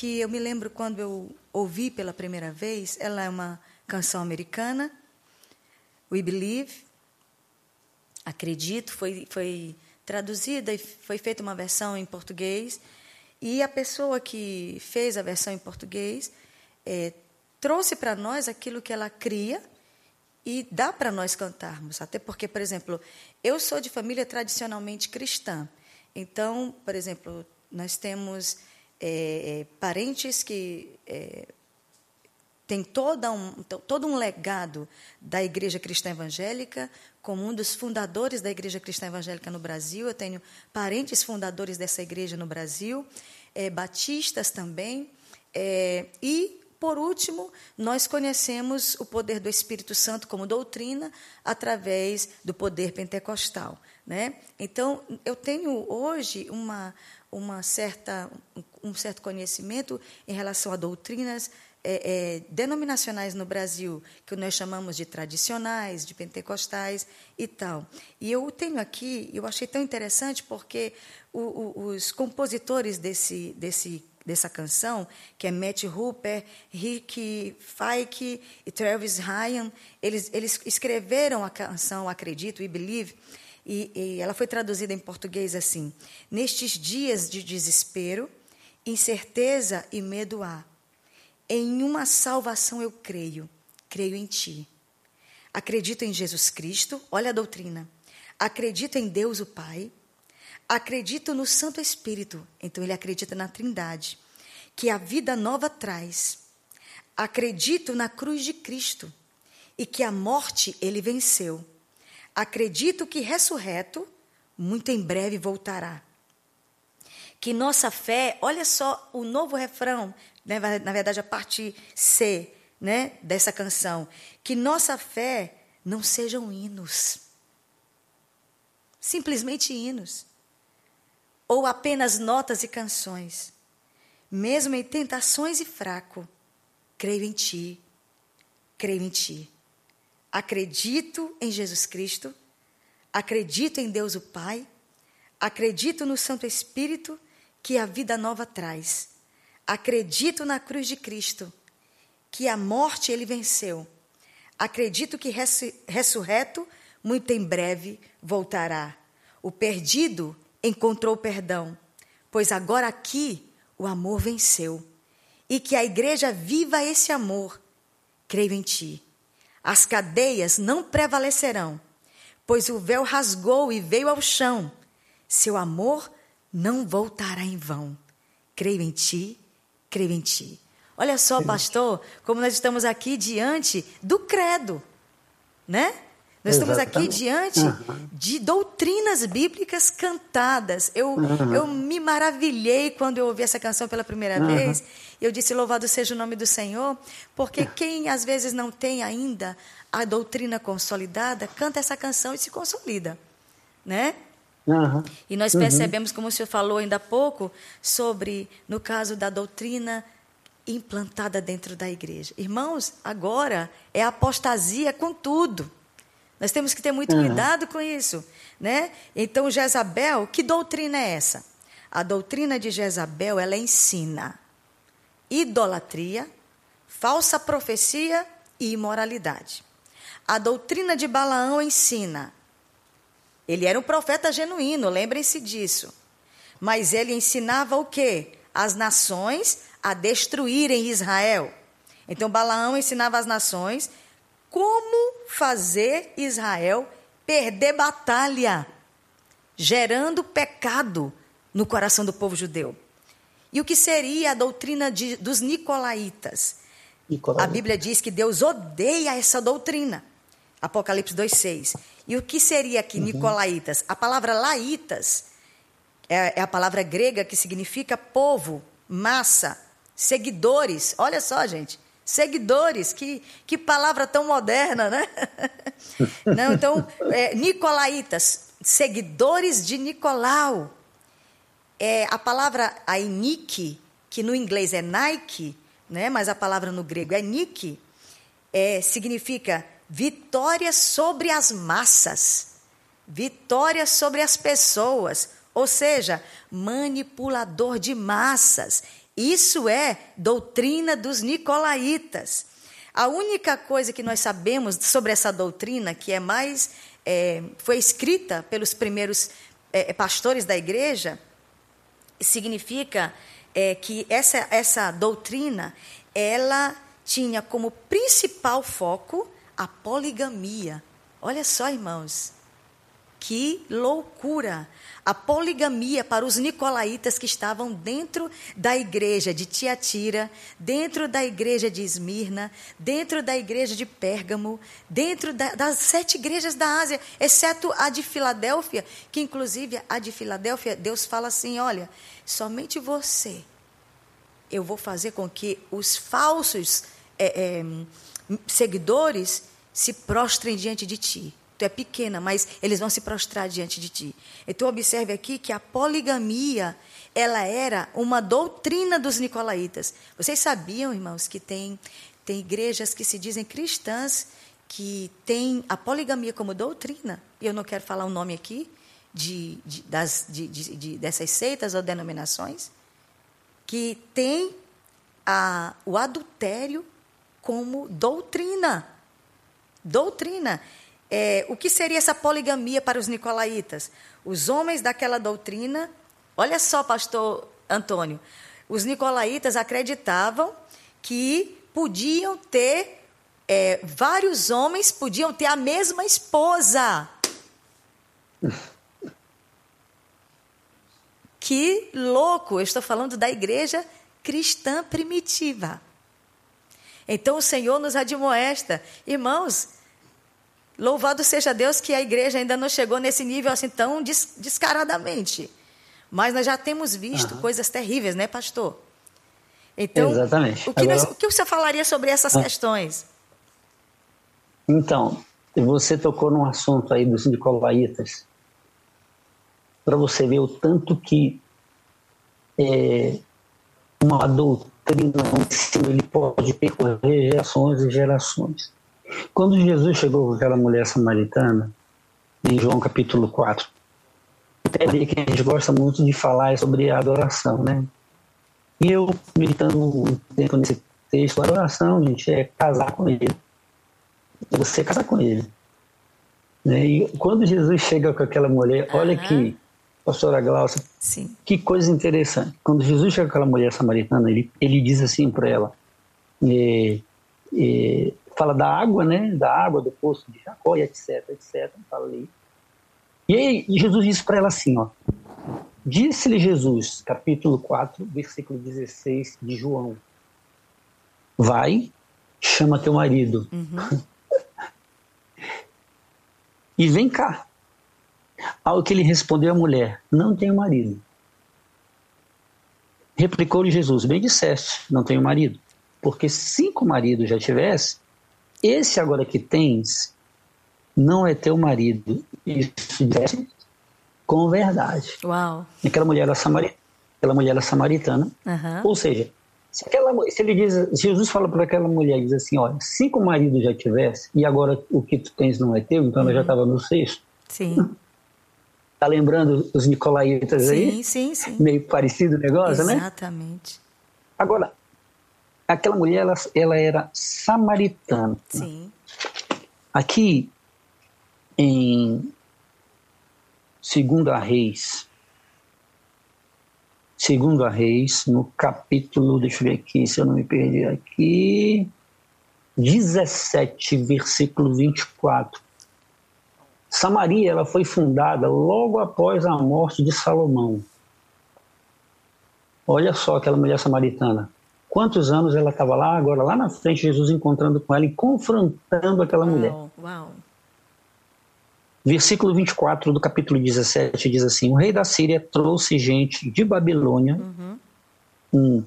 Que eu me lembro quando eu ouvi pela primeira vez, ela é uma canção americana, We Believe, acredito, foi, foi traduzida e foi feita uma versão em português. E a pessoa que fez a versão em português é, trouxe para nós aquilo que ela cria e dá para nós cantarmos. Até porque, por exemplo, eu sou de família tradicionalmente cristã. Então, por exemplo, nós temos é, é, parentes que é, têm toda um, todo um legado da Igreja Cristã Evangélica, como um dos fundadores da Igreja Cristã Evangélica no Brasil. Eu tenho parentes fundadores dessa igreja no Brasil, é, batistas também. É, e por último, nós conhecemos o poder do Espírito Santo como doutrina através do poder pentecostal. Né? Então, eu tenho hoje uma, uma certa, um certo conhecimento em relação a doutrinas é, é, denominacionais no Brasil, que nós chamamos de tradicionais, de pentecostais e tal. E eu tenho aqui, eu achei tão interessante porque o, o, os compositores desse, desse dessa canção, que é Matt Hooper, Rick Fike e Travis Ryan, eles, eles escreveram a canção Acredito e Believe, e, e ela foi traduzida em português assim: Nestes dias de desespero, incerteza e medo há. Em uma salvação eu creio, creio em Ti. Acredito em Jesus Cristo, olha a doutrina. Acredito em Deus o Pai, acredito no Santo Espírito, então ele acredita na Trindade, que a vida nova traz. Acredito na cruz de Cristo e que a morte ele venceu. Acredito que ressurreto, muito em breve voltará. Que nossa fé, olha só o novo refrão, né, na verdade a parte C né, dessa canção, que nossa fé não sejam hinos, simplesmente hinos ou apenas notas e canções. Mesmo em tentações e fraco, creio em Ti, creio em Ti. Acredito em Jesus Cristo, acredito em Deus o Pai, acredito no Santo Espírito que a vida nova traz. Acredito na cruz de Cristo, que a morte ele venceu. Acredito que ressurreto, muito em breve voltará. O perdido encontrou perdão, pois agora aqui o amor venceu. E que a igreja viva esse amor. Creio em ti. As cadeias não prevalecerão, pois o véu rasgou e veio ao chão. Seu amor não voltará em vão. Creio em ti, creio em ti. Olha só, pastor, como nós estamos aqui diante do credo, né? Nós estamos aqui diante uhum. de doutrinas bíblicas cantadas. Eu, uhum. eu me maravilhei quando eu ouvi essa canção pela primeira uhum. vez. Eu disse: Louvado seja o nome do Senhor, porque quem às vezes não tem ainda a doutrina consolidada, canta essa canção e se consolida. Né? E nós percebemos, como o senhor falou ainda há pouco, sobre, no caso da doutrina implantada dentro da igreja. Irmãos, agora é apostasia com tudo. Nós temos que ter muito uhum. cuidado com isso. Né? Então, Jezabel, que doutrina é essa? A doutrina de Jezabel, ela ensina idolatria, falsa profecia e imoralidade. A doutrina de Balaão ensina. Ele era um profeta genuíno, lembrem-se disso. Mas ele ensinava o quê? As nações a destruírem Israel. Então Balaão ensinava as nações como fazer Israel perder batalha, gerando pecado no coração do povo judeu. E o que seria a doutrina de, dos nicolaítas? A Bíblia diz que Deus odeia essa doutrina. Apocalipse 2,6. E o que seria aqui, uhum. nicolaítas? A palavra laitas é, é a palavra grega que significa povo, massa, seguidores. Olha só, gente. Seguidores, que, que palavra tão moderna, né? Não, então, é, Nicolaitas, seguidores de Nicolau. É, a palavra ainike, que no inglês é Nike, né? mas a palavra no grego é Nike, é, significa vitória sobre as massas, vitória sobre as pessoas, ou seja, manipulador de massas Isso é doutrina dos nicolaítas. A única coisa que nós sabemos sobre essa doutrina, que é mais é, foi escrita pelos primeiros é, pastores da igreja, significa é, que essa, essa doutrina ela tinha como principal foco a poligamia. Olha só, irmãos, que loucura! A poligamia para os nicolaítas que estavam dentro da igreja de Tiatira, dentro da igreja de Esmirna, dentro da igreja de Pérgamo, dentro da, das sete igrejas da Ásia, exceto a de Filadélfia, que inclusive a de Filadélfia, Deus fala assim: olha, somente você, eu vou fazer com que os falsos é, é, seguidores se prostrem diante de ti. Tu é pequena, mas eles vão se prostrar diante de ti. Então observe aqui que a poligamia, ela era uma doutrina dos nicolaítas. Vocês sabiam, irmãos, que tem tem igrejas que se dizem cristãs que têm a poligamia como doutrina. E eu não quero falar o nome aqui de, de, das, de, de, dessas seitas ou denominações que tem a, o adultério como doutrina. Doutrina. É, o que seria essa poligamia para os nicolaítas? Os homens daquela doutrina, olha só, pastor Antônio, os nicolaítas acreditavam que podiam ter, é, vários homens podiam ter a mesma esposa. que louco! Eu estou falando da igreja cristã primitiva. Então o Senhor nos admoesta, irmãos, Louvado seja Deus que a igreja ainda não chegou nesse nível assim tão des descaradamente. Mas nós já temos visto uhum. coisas terríveis, né, pastor? Então, Exatamente. O que, Agora... nós, o que você falaria sobre essas ah. questões? Então, você tocou num assunto aí dos nicolaítas, para você ver o tanto que é, uma doutrina, um ensino, ele pode percorrer gerações e gerações. Quando Jesus chegou com aquela mulher samaritana, em João capítulo 4, até ali que a gente gosta muito de falar sobre a adoração, né? E eu, meditando um tempo nesse texto, a adoração, gente, é casar com ele. Você casar com ele. Né? E quando Jesus chega com aquela mulher, uhum. olha que, pastora Glaucia, Sim. que coisa interessante. Quando Jesus chega com aquela mulher samaritana, ele, ele diz assim para ela, é, é, fala da água, né? Da água do poço de Jacó e etc, etc. Fala ali. E aí Jesus disse para ela assim, ó. Disse-lhe Jesus, capítulo 4, versículo 16 de João. Vai, chama teu marido. Uhum. e vem cá. Ao que ele respondeu a mulher, não tenho marido. Replicou-lhe Jesus, bem disseste, não tenho marido. Porque cinco maridos já tivesse, esse agora que tens não é teu marido. Isso disse com verdade. Uau. Aquela mulher era samaritana. Aquela mulher era samaritana. Uhum. Ou seja, se, aquela, se ele diz, Jesus fala para aquela mulher, diz assim, olha, cinco maridos já tivesse e agora o que tu tens não é teu, então uhum. ela já estava no sexto. Sim. Tá lembrando os nicolaítas sim, aí? Sim, sim, sim. Meio parecido o negócio, Exatamente. né? Exatamente. Agora, aquela mulher ela, ela era samaritana. Sim. Aqui em Segunda Reis, Segunda Reis, no capítulo, deixa eu ver aqui, se eu não me perdi aqui, 17, versículo 24. Samaria ela foi fundada logo após a morte de Salomão. Olha só aquela mulher samaritana quantos anos ela estava lá, agora lá na frente, Jesus encontrando com ela e confrontando aquela uau, mulher. Uau. Versículo 24 do capítulo 17 diz assim: O rei da Síria trouxe gente de Babilônia, uhum. um,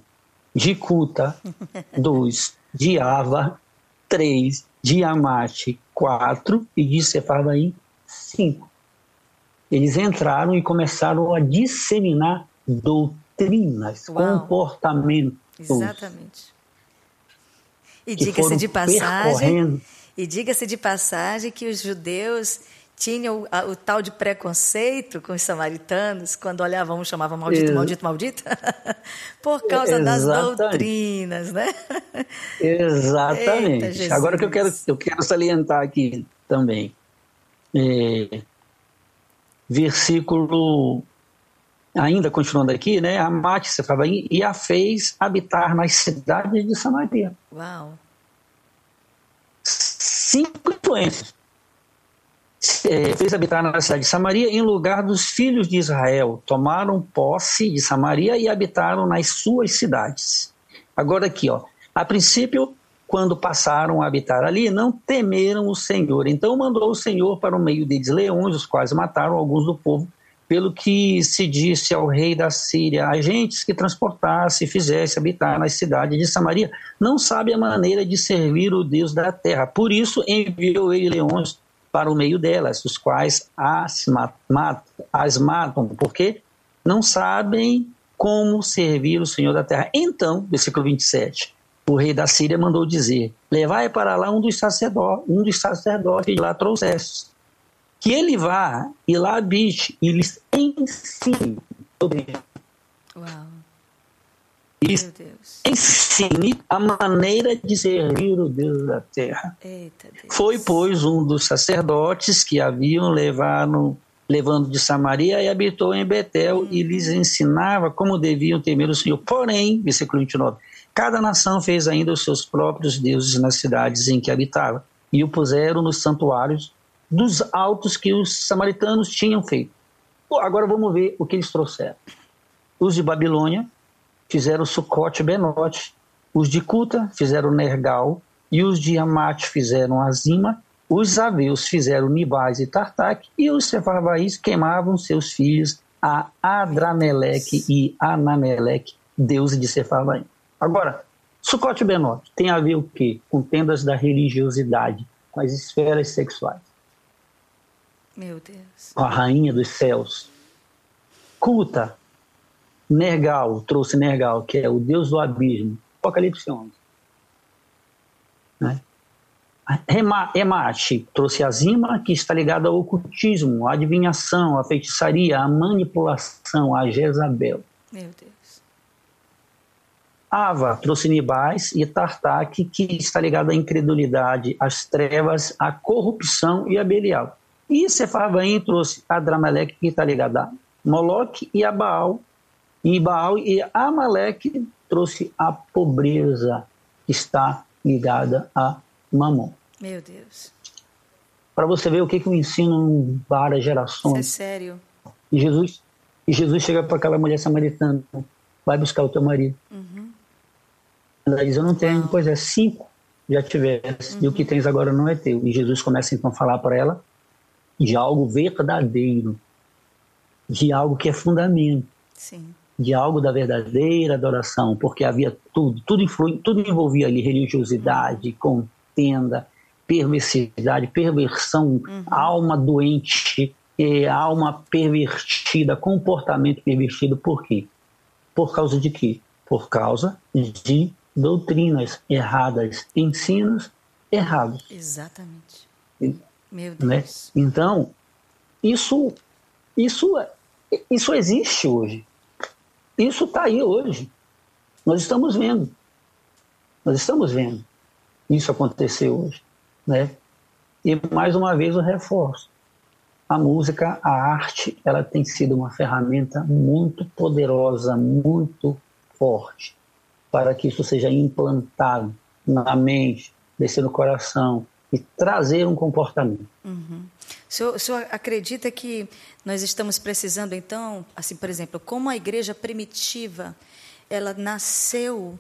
de Cuta, dois, de Ava, três, de Amate, quatro, e de Sefarvaim, cinco. Eles entraram e começaram a disseminar doutrinas, Uau. comportamentos, Exatamente. E diga-se de passagem, e diga-se de passagem que os judeus tinha o, o, tal de preconceito com os samaritanos, quando olhavam um chamava maldito, Ex maldito, maldito, por causa Exatamente. das doutrinas, né? Exatamente. Eita, Agora que eu quero, eu quero salientar aqui também, é, versículo, ainda continuando aqui, né? A Mate Sefabaim e a fez habitar nas cidades de Samaria. Uau! Cinco influências é, fez habitar na cidade de Samaria em lugar dos filhos de Israel. Tomaram posse de Samaria e habitaram nas suas cidades. Agora aqui, ó, a princípio, quando passaram a habitar ali, não temeram o Senhor. Então mandou o Senhor para o meio deles leões, os quais mataram alguns do povo, pelo que se disse ao rei da Síria, agentes que transportasse e fizesse habitar nas cidades de Samaria, não sabe a maneira de servir o Deus da terra. Por isso enviou ele leões para o meio delas, os quais as, matam, as matam, porque não sabem como servir o Senhor da terra. Então, versículo 27, o rei da Síria mandou dizer: Levai para lá um dos sacerdotes, um dos sacerdotes de lá trouxeste, que ele vá e lá habite e lhes ensine Uau ensine a maneira de servir o Deus da terra. Eita, Deus. Foi, pois, um dos sacerdotes que haviam levado, levando de Samaria e habitou em Betel uhum. e lhes ensinava como deviam temer o Senhor. Porém, versículo 29, cada nação fez ainda os seus próprios deuses nas cidades em que habitava e o puseram nos santuários dos altos que os samaritanos tinham feito. agora vamos ver o que eles trouxeram. Os de Babilônia, fizeram Sucote e Benote. Os de Cuta fizeram Nergal e os de Amate fizeram Azima. Os Aveus fizeram Nibais e Tartak e os Sefarvaís queimavam seus filhos a Adrameleque e Anameleque, deuses de Sefarvaim. Agora, Sucote e Benote tem a ver o quê? Com tendas da religiosidade, com as esferas sexuais. Meu Deus. A rainha dos céus. Cuta Nergal, trouxe Nergal, que é o deus do abismo, Apocalipse 11. Né? Emate trouxe a Zima, que está ligada ao ocultismo, à adivinhação, à feitiçaria, à manipulação, a Jezabel. Meu Deus. Ava trouxe Nibais e Tartak, que está ligado à incredulidade, às trevas, à corrupção e a Belial. E Sefarvaim trouxe Adrameleque, que está ligado a Moloque e a Baal, e Baal e Amaleque trouxe a pobreza que está ligada a Mamon. Meu Deus. Para você ver o que, que eu ensino em várias gerações. Isso é sério. E Jesus, e Jesus chega para aquela mulher samaritana, vai buscar o teu marido. Uhum. Ela diz, eu não tenho, pois é, cinco já tivesse, uhum. e o que uhum. tens agora não é teu. E Jesus começa então a falar para ela de algo verdadeiro, de algo que é fundamento. Sim de algo da verdadeira adoração, porque havia tudo, tudo, influi, tudo envolvia ali religiosidade, contenda, perversidade, perversão, uhum. alma doente, é, alma pervertida, comportamento pervertido. Por quê? Por causa de quê? Por causa de doutrinas erradas, ensinos errados. Exatamente. Meu né? Deus. Né? Então, isso, isso, isso existe hoje. Isso está aí hoje. Nós estamos vendo. Nós estamos vendo isso acontecer hoje. Né? E mais uma vez eu reforço. A música, a arte, ela tem sido uma ferramenta muito poderosa, muito forte, para que isso seja implantado na mente, descer no coração e trazer um comportamento. Uhum. O senhor, o senhor acredita que nós estamos precisando, então, assim, por exemplo, como a igreja primitiva, ela nasceu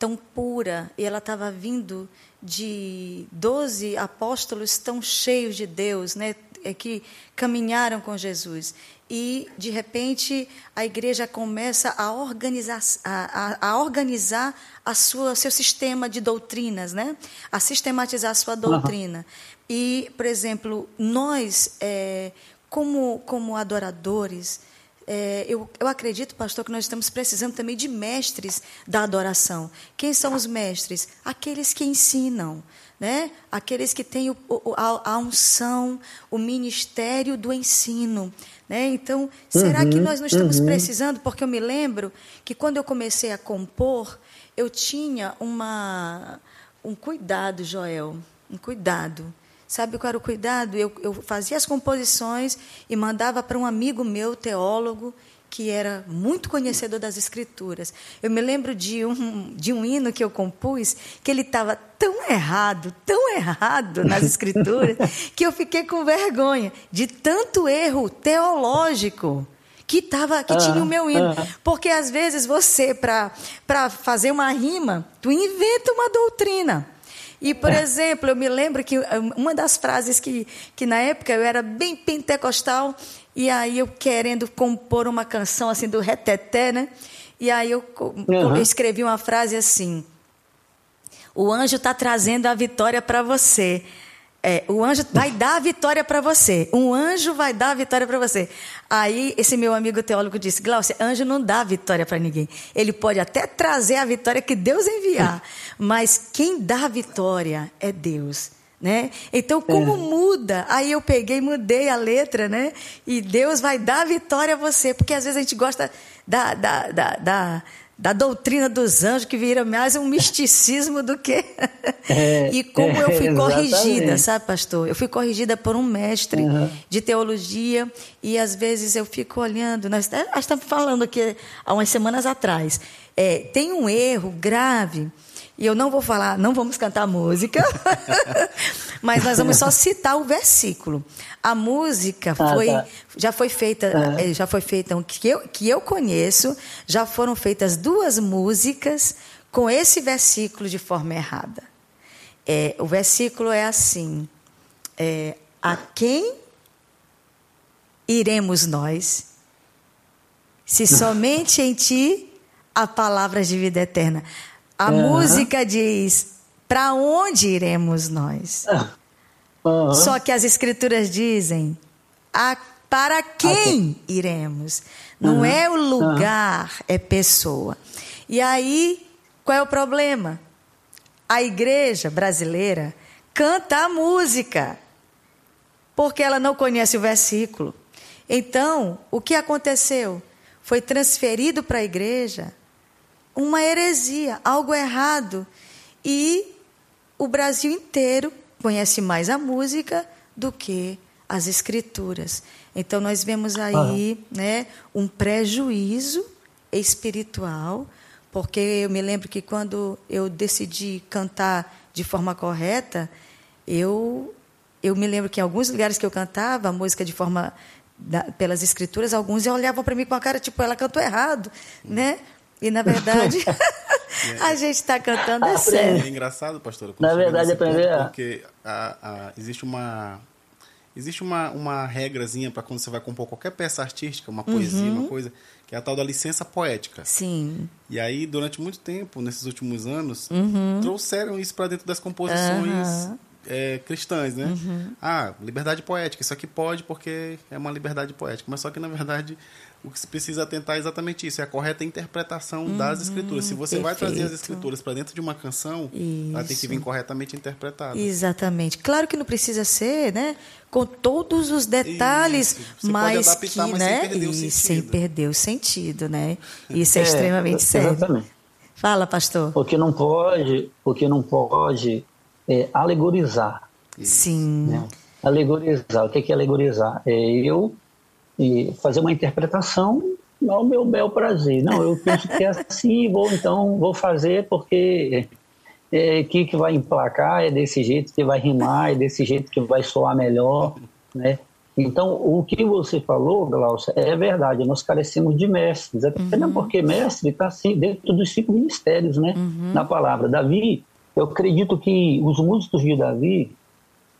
tão pura e ela estava vindo de doze apóstolos tão cheios de Deus, né, é que caminharam com Jesus. E, de repente, a igreja começa a organizar, a, a, a organizar a sua, seu sistema de doutrinas, né? a sistematizar a sua doutrina. Uhum. E, por exemplo, nós, é, como, como adoradores, é, eu, eu acredito, pastor, que nós estamos precisando também de mestres da adoração. Quem são os mestres? Aqueles que ensinam. Né? Aqueles que têm o, a, a, unção, o ministério do ensino. Né? Então, será que uhum, nós não estamos uhum. precisando? Porque eu me lembro que quando eu comecei a compor, eu tinha uma, um cuidado, Joel, um cuidado. Sabe qual era o cuidado? Eu, eu fazia as composições e mandava para um amigo meu, teólogo, que era muito conhecedor das escrituras. Eu me lembro de um, de um hino que eu compus, que ele estava tão errado, tão errado nas escrituras, que eu fiquei com vergonha de tanto erro teológico que tava que tinha o meu hino. Porque às vezes você, para fazer uma rima, tu inventa uma doutrina. E, por é. exemplo, eu me lembro que eh, uma das frases que, que na época eu era bem pentecostal, e aí eu querendo compor uma canção assim do reteté, né? E aí eu, uhum. eu escrevi uma frase assim: O anjo está trazendo a vitória para você. É, o anjo vai dar a vitória para você. Um anjo vai dar a vitória para você. Aí esse meu amigo teólogo disse: Glaucia, anjo não dá vitória para ninguém. Ele pode até trazer a vitória que Deus enviar, mas quem dá a vitória é Deus. Né? Então, como é. muda? Aí eu peguei, mudei a letra, né? E Deus vai dar vitória a você, porque às vezes a gente gosta da, da, da, da da doutrina dos anjos, que vira mais um misticismo do que. É, e como eu fui corrigida, sabe, pastor? Eu fui corrigida por um mestre uhum. de teologia, e às vezes eu fico olhando, nós, nós estamos falando aqui há umas semanas atrás. É, tem um erro grave e eu não vou falar, não vamos cantar música, mas nós vamos só citar o versículo. A música ah, foi, tá. já foi feita, ah. já foi feita que eu, que eu conheço, já foram feitas duas músicas com esse versículo de forma errada. É, o versículo é assim: é, a quem iremos nós, se somente em ti há palavras de vida eterna? A uhum. música diz: para onde iremos nós? Uhum. Só que as escrituras dizem: a, para quem okay. iremos? Não uhum. é o lugar, é pessoa. E aí, qual é o problema? A igreja brasileira canta a música, porque ela não conhece o versículo. Então, o que aconteceu? Foi transferido para a igreja uma heresia, algo errado. E o Brasil inteiro conhece mais a música do que as escrituras. Então nós vemos aí, ah. né, um prejuízo espiritual, porque eu me lembro que quando eu decidi cantar de forma correta, eu eu me lembro que em alguns lugares que eu cantava a música de forma da, pelas escrituras, alguns olhavam para mim com a cara tipo ela cantou errado, né? E, na verdade, a gente está cantando é sério. É engraçado, pastora. Na verdade, aprender Porque a, a, existe uma... Existe uma, uma regrazinha para quando você vai compor qualquer peça artística, uma poesia, uhum. uma coisa, que é a tal da licença poética. Sim. E aí, durante muito tempo, nesses últimos anos, uhum. trouxeram isso para dentro das composições uhum. é, cristãs, né? Uhum. Ah, liberdade poética, isso aqui pode porque é uma liberdade poética. Mas só que, na verdade, o que se precisa atentar é exatamente isso, é a correta interpretação uhum, das escrituras. Se você perfeito. vai trazer as escrituras para dentro de uma canção, isso. ela tem que vir corretamente interpretada. Exatamente. Claro que não precisa ser, né, com todos os detalhes, mas adaptar, que, mas né, sem perder, e sem perder o sentido, né? Isso é, é extremamente sério. Exatamente. Fala, pastor. Porque não pode, porque não pode é, alegorizar. Sim. Né? Alegorizar. O que é alegorizar? É eu e fazer uma interpretação ao meu bel prazer. Não, eu penso que é assim, vou então vou fazer porque é, que que vai emplacar é desse jeito que vai rimar, é desse jeito que vai soar melhor, né? Então, o que você falou, Glaucia, é verdade, nós carecemos de mestres, até uhum. porque mestre está assim, dentro dos cinco ministérios, né? Uhum. Na palavra. Davi, eu acredito que os músicos de Davi,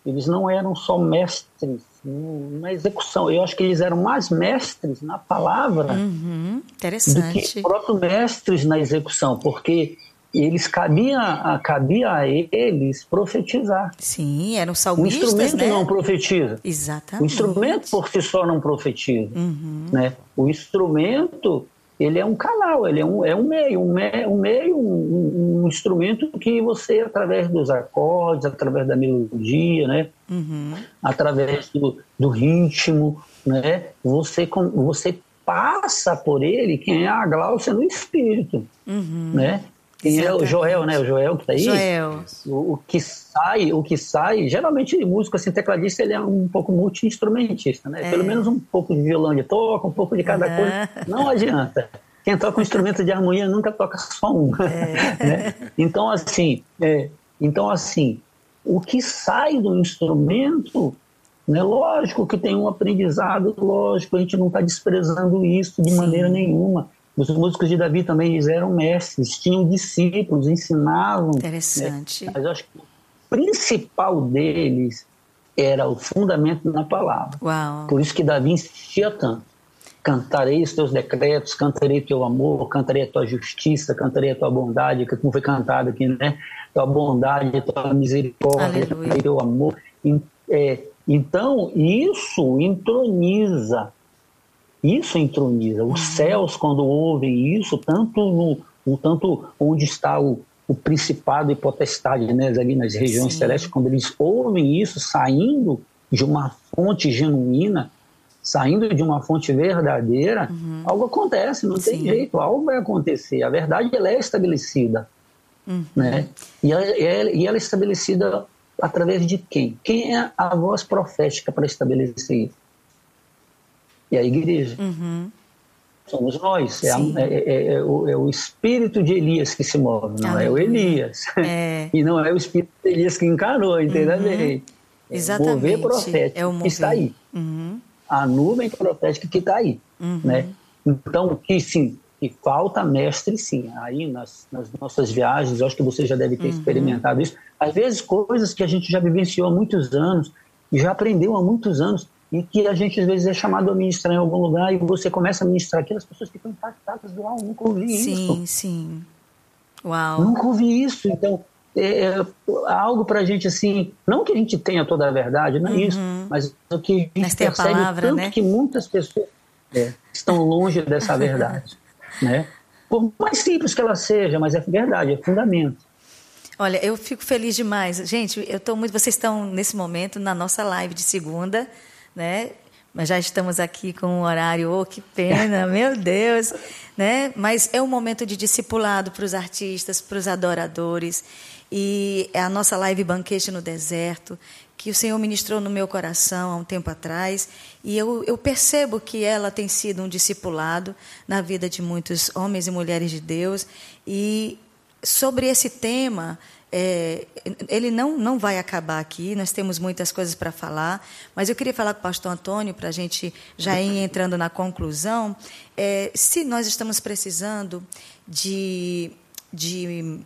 eles não eram só mestres na execução. Eu acho que eles eram mais mestres na palavra uhum, do que próprios mestres na execução, porque eles cabia, cabia a eles profetizar. Sim, eram salmistas, O instrumento né? não profetiza. Exatamente. O instrumento por si só não profetiza. Uhum. Né? O instrumento ele é um canal, ele é um, é um meio, um meio, um, meio um, um, instrumento que você, através dos acordes, através da melodia, né? Uhum. através do, do ritmo, né? você, você passa por ele quem é a Gláucia no espírito. Uhum. Né? Quem é o Joel, né? O Joel que está aí. Joel. O, o, que sai, o que sai, geralmente músico assim, tecladista, ele é um pouco multi-instrumentista, né? É. Pelo menos um pouco de violão de toca, um pouco de cada uhum. coisa. Não adianta. Quem toca um instrumento de harmonia nunca toca só um. É. né? Então, assim, é, então, assim, o que sai do instrumento, né, lógico que tem um aprendizado, lógico, a gente não está desprezando isso de Sim. maneira nenhuma os músicos de Davi também eram mestres, tinham discípulos, ensinavam. Interessante. Né? Mas eu acho que o principal deles era o fundamento na palavra. Uau. Por isso que Davi insistia tanto. Cantarei os teus decretos, cantarei teu amor, cantarei a tua justiça, cantarei a tua bondade, como foi cantado aqui, né? Tua bondade, tua misericórdia, Aleluia. teu amor. É, então, isso entroniza isso entroniza. Os uhum. céus, quando ouvem isso, tanto no, no tanto onde está o, o principado e potestade, né, ali nas regiões Sim. celestes, quando eles ouvem isso saindo de uma fonte genuína, saindo de uma fonte verdadeira, uhum. algo acontece, não Sim. tem jeito, algo vai acontecer. A verdade ela é estabelecida, uhum. né? E ela, e ela é estabelecida através de quem? Quem é a voz profética para estabelecer isso? E a igreja. Uhum. Somos nós. É, a, é, é, é, o, é, o, espírito de Elias que se move, não é o Elias. É. e não é o espírito de Elias que encarnou, entendeu? Uhum. Exatamente. Mover profético é o mover. que está aí. Uhum. A nuvem profética que está aí. Uhum. Né? Então, que sim, que falta mestre, sim. Aí nas, nas, nossas viagens, eu acho que você já deve ter uhum. experimentado isso. Às vezes, coisas que a gente já vivenciou há muitos anos, e já aprendeu há muitos anos, e que a gente às vezes é chamado a ministrar em algum lugar e você começa a ministrar aquilo, as pessoas ficam impactadas, uau, nunca ouvi sim, isso. Sim, sim. Uau. Nunca ouvi isso. Então, é, é algo para a gente assim, não que a gente tenha toda a verdade, não é uhum. isso, mas o que a gente mas percebe a palavra, tanto né? que muitas pessoas é, estão longe dessa verdade, né? Por mais simples que ela seja, mas é verdade, é fundamento. Olha, eu fico feliz demais. Gente, eu estou muito. Vocês estão nesse momento na nossa live de segunda né? Mas já estamos aqui com um horário, oh, que pena, meu Deus, né? Mas é um momento de discipulado para os artistas, para os adoradores. E é a nossa live Banquete no Deserto, que o Senhor ministrou no meu coração há um tempo atrás. E eu, eu percebo que ela tem sido um discipulado na vida de muitos homens e mulheres de Deus. E sobre esse tema, é, ele não, não vai acabar aqui, nós temos muitas coisas para falar, mas eu queria falar com o pastor Antônio, para a gente já ir entrando na conclusão, é, se nós estamos precisando de, de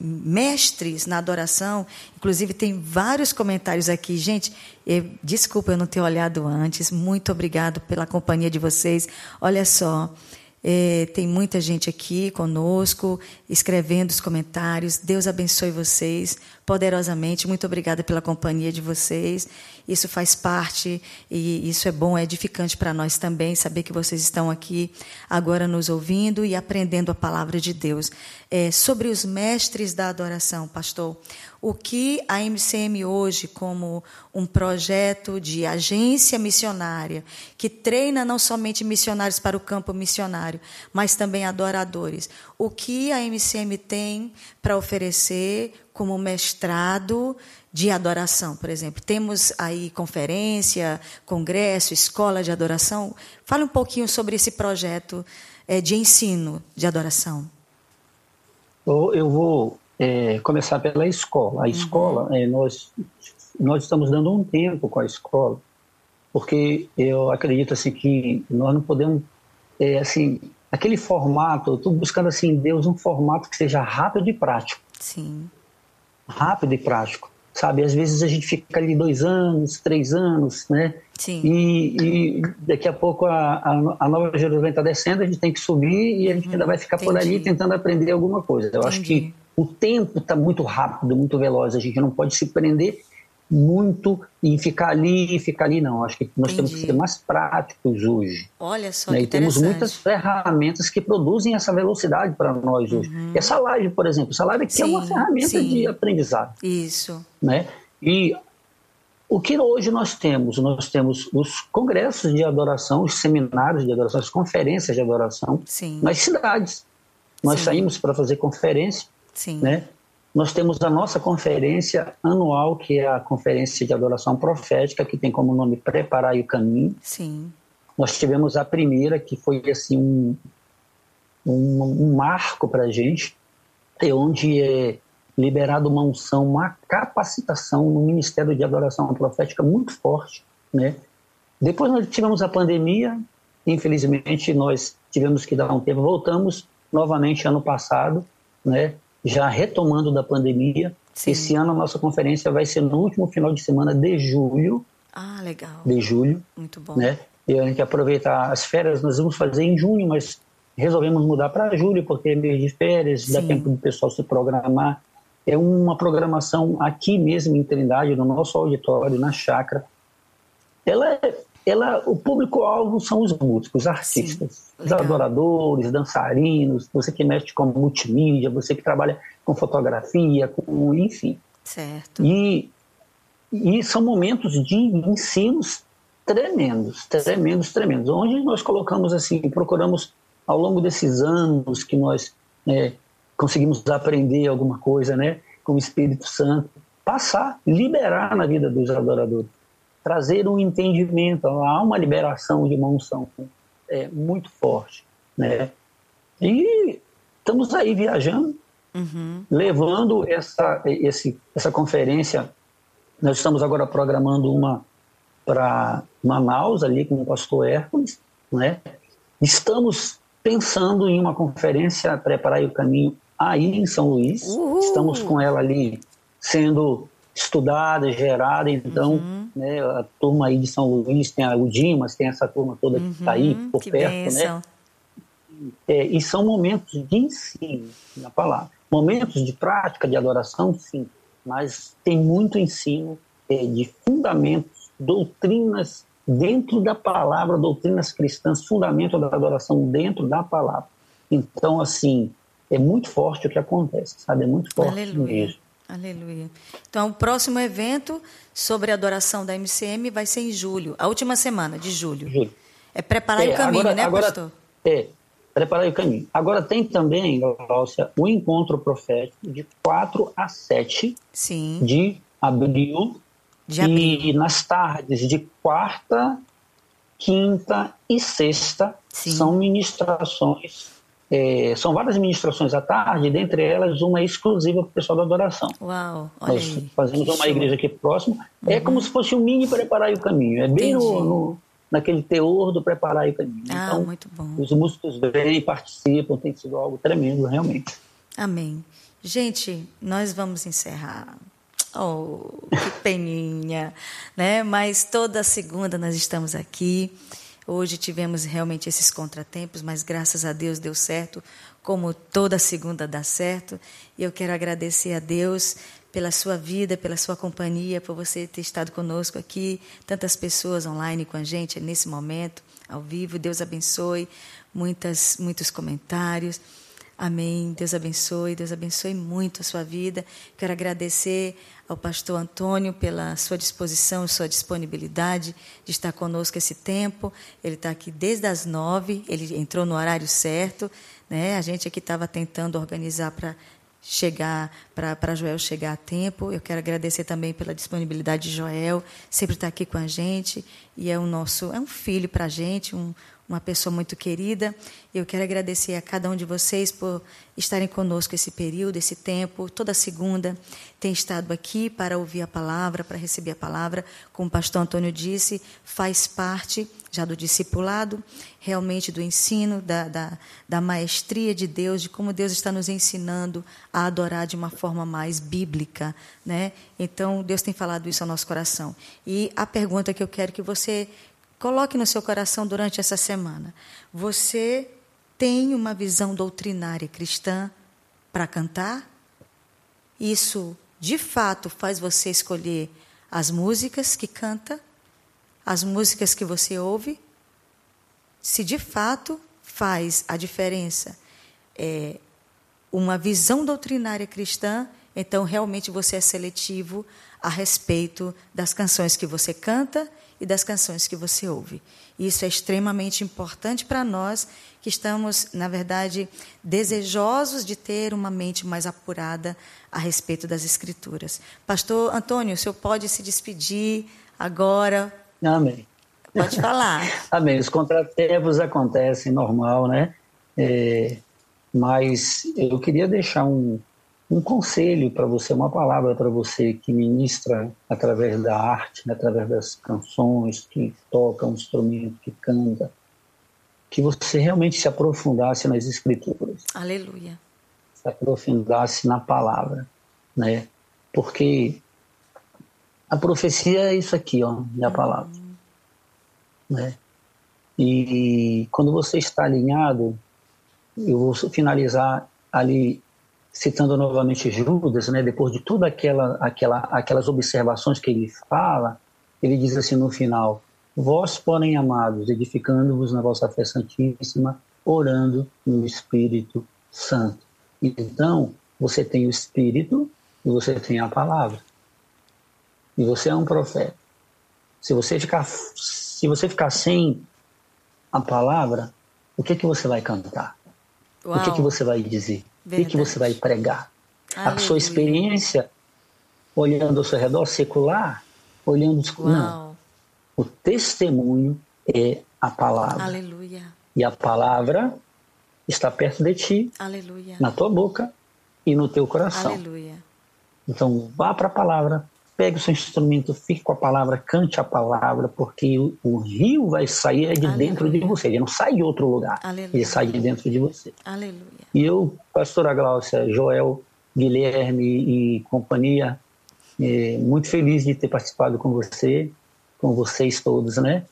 mestres na adoração, inclusive tem vários comentários aqui. Gente, eu, desculpa eu não ter olhado antes, muito obrigado pela companhia de vocês. Olha só. É, tem muita gente aqui conosco, escrevendo os comentários. Deus abençoe vocês poderosamente. Muito obrigada pela companhia de vocês. Isso faz parte e isso é bom, é edificante para nós também, saber que vocês estão aqui agora nos ouvindo e aprendendo a palavra de Deus. É, sobre os mestres da adoração, pastor, o que a MCM hoje, como um projeto de agência missionária, que treina não somente missionários para o campo missionário, mas também adoradores, o que a MCM tem para oferecer como mestrado de adoração, por exemplo. Temos aí conferência, congresso, escola de adoração. Fale um pouquinho sobre esse projeto é, de ensino de adoração. Eu vou é, começar pela escola. A uhum. escola, é, nós, nós estamos dando um tempo com a escola, porque eu acredito assim que nós não podemos, é, assim, aquele formato, eu estou buscando assim Deus um formato que seja rápido e prático. Sim. Rápido e prático sabe? Às vezes a gente fica ali dois anos, três anos, né? Sim. E, e daqui a pouco a, a, a nova Jerusalém está descendo, a gente tem que subir e a gente ainda vai ficar por ali tentando aprender alguma coisa. Eu Entendi. acho que o tempo está muito rápido, muito veloz, a gente não pode se prender muito e ficar ali e ficar ali, não. Acho que nós temos que Entendi. ser mais práticos hoje. Olha só né? que E temos muitas ferramentas que produzem essa velocidade para nós hoje. E essa live, por exemplo, essa live aqui é uma Sim, ferramenta sim. de aprendizado. Isso. Né? E o que hoje nós temos? Nós temos os congressos de adoração, os seminários de adoração, as conferências de adoração Sim. nas cidades. Nós Sim. saímos para fazer conferência, Sim. né? Nós temos a nossa conferência anual, que é a Conferência de Adoração Profética, que tem como nome Preparar o Caminho. Sim. Nós tivemos a primeira, que foi assim um, um, um marco para a gente, onde é liberado uma unção, uma capacitação no Ministério de Adoração Profética muito forte. Né? Depois nós tivemos a pandemia, infelizmente nós tivemos que dar um tempo, voltamos novamente ano passado, né? Já retomando da pandemia. Sim. Esse ano a nossa conferência vai ser no último final de semana de julho, Ah, legal. de julho, Muito bom. né? E a gente aproveitar as férias, nós vamos fazer em junho, mas resolvemos mudar para julho, porque é mês de férias, dá Sim. tempo do pessoal se programar. É uma programação aqui mesmo em Trindade, no nosso auditório, na chácara. Ela, é- ela, o público-alvo são os músicos, os artistas, os legal. adoradores, dançarinos, você que mexe com multimídia, você que trabalha com fotografia, com, enfim. Certo. E, e são momentos de ensinos tremendos, tremendos, tremendos, onde nós colocamos assim, procuramos ao longo desses anos que nós né, conseguimos aprender alguma coisa, né, com o Espírito Santo, passar, liberar na vida dos adoradores, trazer um entendimento, há uma liberação de uma unção é, muito forte, né, e estamos aí viajando, Uhum. levando essa, esse, essa conferência. Nós estamos agora programando uma para Manaus, ali com o pastor Hércules. Né? Estamos pensando em uma conferência, preparar o caminho aí em São Luís. Uhul! Estamos com ela ali sendo estudada, gerada. Então, Uhum. né, a turma aí de São Luís, tem a, o Dimas, tem essa turma toda que está aí Uhum, por que perto, né? É, e são momentos de ensino na palavra. Momentos de prática, de adoração, sim, mas tem muito ensino é, de fundamentos, doutrinas dentro da palavra, doutrinas cristãs, fundamento da adoração dentro da palavra. Então, assim, é muito forte o que acontece, sabe? É muito forte Aleluia. mesmo. Aleluia. Então, o próximo evento sobre a adoração da MCM vai ser em julho, a última semana de julho. Juro. É preparar É, o caminho, agora- né, agora- pastor? É, preparar o caminho. Agora tem também, Glaucia, o encontro profético de 4 a 7 Sim, de abril. de abril. E nas tardes de quarta, quinta e sexta Sim. são ministrações. É, são várias ministrações à tarde, dentre elas uma exclusiva para o pessoal da adoração. Uau, olha Nós aí. fazemos uma. Uhum. igreja aqui próximo. É como se fosse um mini preparar o caminho. É bem no, no- naquele teor do preparar o caminho. Ah, então, muito bom. os músicos vêm, participam, tem sido algo tremendo, realmente. Amém. Gente, nós vamos encerrar. Oh, que peninha, né? Mas toda segunda nós estamos aqui. Hoje tivemos realmente esses contratempos, mas graças a Deus deu certo, como toda segunda dá certo. E eu quero agradecer a Deus pela sua vida, pela sua companhia, por você ter estado conosco aqui, tantas pessoas online com a gente nesse momento, ao vivo. Deus abençoe, muitas, muitos comentários. Amém. Deus abençoe, Deus abençoe muito a sua vida. Quero agradecer ao pastor Antônio pela sua disposição, sua disponibilidade de estar conosco esse tempo. Ele está aqui desde as nove, ele entrou no horário certo. Né? A gente aqui estava tentando organizar para chegar para Joel chegar a tempo. Eu quero agradecer também pela disponibilidade de Joel, sempre está aqui com a gente e é um nosso é um filho para a gente, um, uma pessoa muito querida. Eu quero agradecer a cada um de vocês por estarem conosco esse período, esse tempo. Toda segunda tem estado aqui para ouvir a palavra, para receber a palavra. Como o pastor Antônio disse, faz parte já do discipulado, realmente do ensino, da, da, da maestria de Deus, de como Deus está nos ensinando a adorar de uma forma mais bíblica. Né? Então, Deus tem falado isso ao nosso coração. E a pergunta que eu quero que você Coloque no seu coração durante essa semana. Você tem uma visão doutrinária cristã para cantar? Isso, de fato, faz você escolher as músicas que canta, as músicas que você ouve? Se de fato faz a diferença é, uma visão doutrinária cristã, então realmente você é seletivo a respeito das canções que você canta e das canções que você ouve. Isso é extremamente importante para nós que estamos, na verdade, desejosos de ter uma mente mais apurada a respeito das Escrituras. Pastor Antônio, o senhor pode se despedir agora? Amém. Pode falar. Amém. Os contratempos acontecem, normal, né? É, mas eu queria deixar um, um conselho para você, uma palavra para você que ministra através da arte, através das canções, que toca um instrumento, que canta, que você realmente se aprofundasse nas escrituras. Aleluia. Se aprofundasse na palavra, né? Porque a profecia é isso aqui, ó, é a palavra, uhum. né? E quando você está alinhado, eu vou finalizar ali citando novamente Judas, né, depois de todas aquela, aquela, aquelas observações que ele fala, ele diz assim no final: Vós, porém, amados, edificando-vos na vossa fé santíssima, orando no Espírito Santo. Então, você tem o Espírito e você tem a palavra. E você é um profeta. Se você ficar, se você ficar sem a palavra, o que, que você vai cantar? Uau. O que, que você vai dizer? O que você vai pregar? Aleluia. A sua experiência olhando ao seu redor secular, olhando Uau. não. O testemunho é a palavra. Aleluia. E a palavra está perto de ti, Aleluia. na tua boca e no teu coração. Aleluia. Então vá para a palavra, pegue o seu instrumento, fique com a palavra, cante a palavra, porque o, o rio vai sair de Aleluia. dentro de você, ele não sai de outro lugar, Aleluia. ele sai de dentro de você. Aleluia. E eu, pastora Glaucia, Joel, Guilherme e companhia, é, muito feliz de ter participado com você, com vocês todos, né?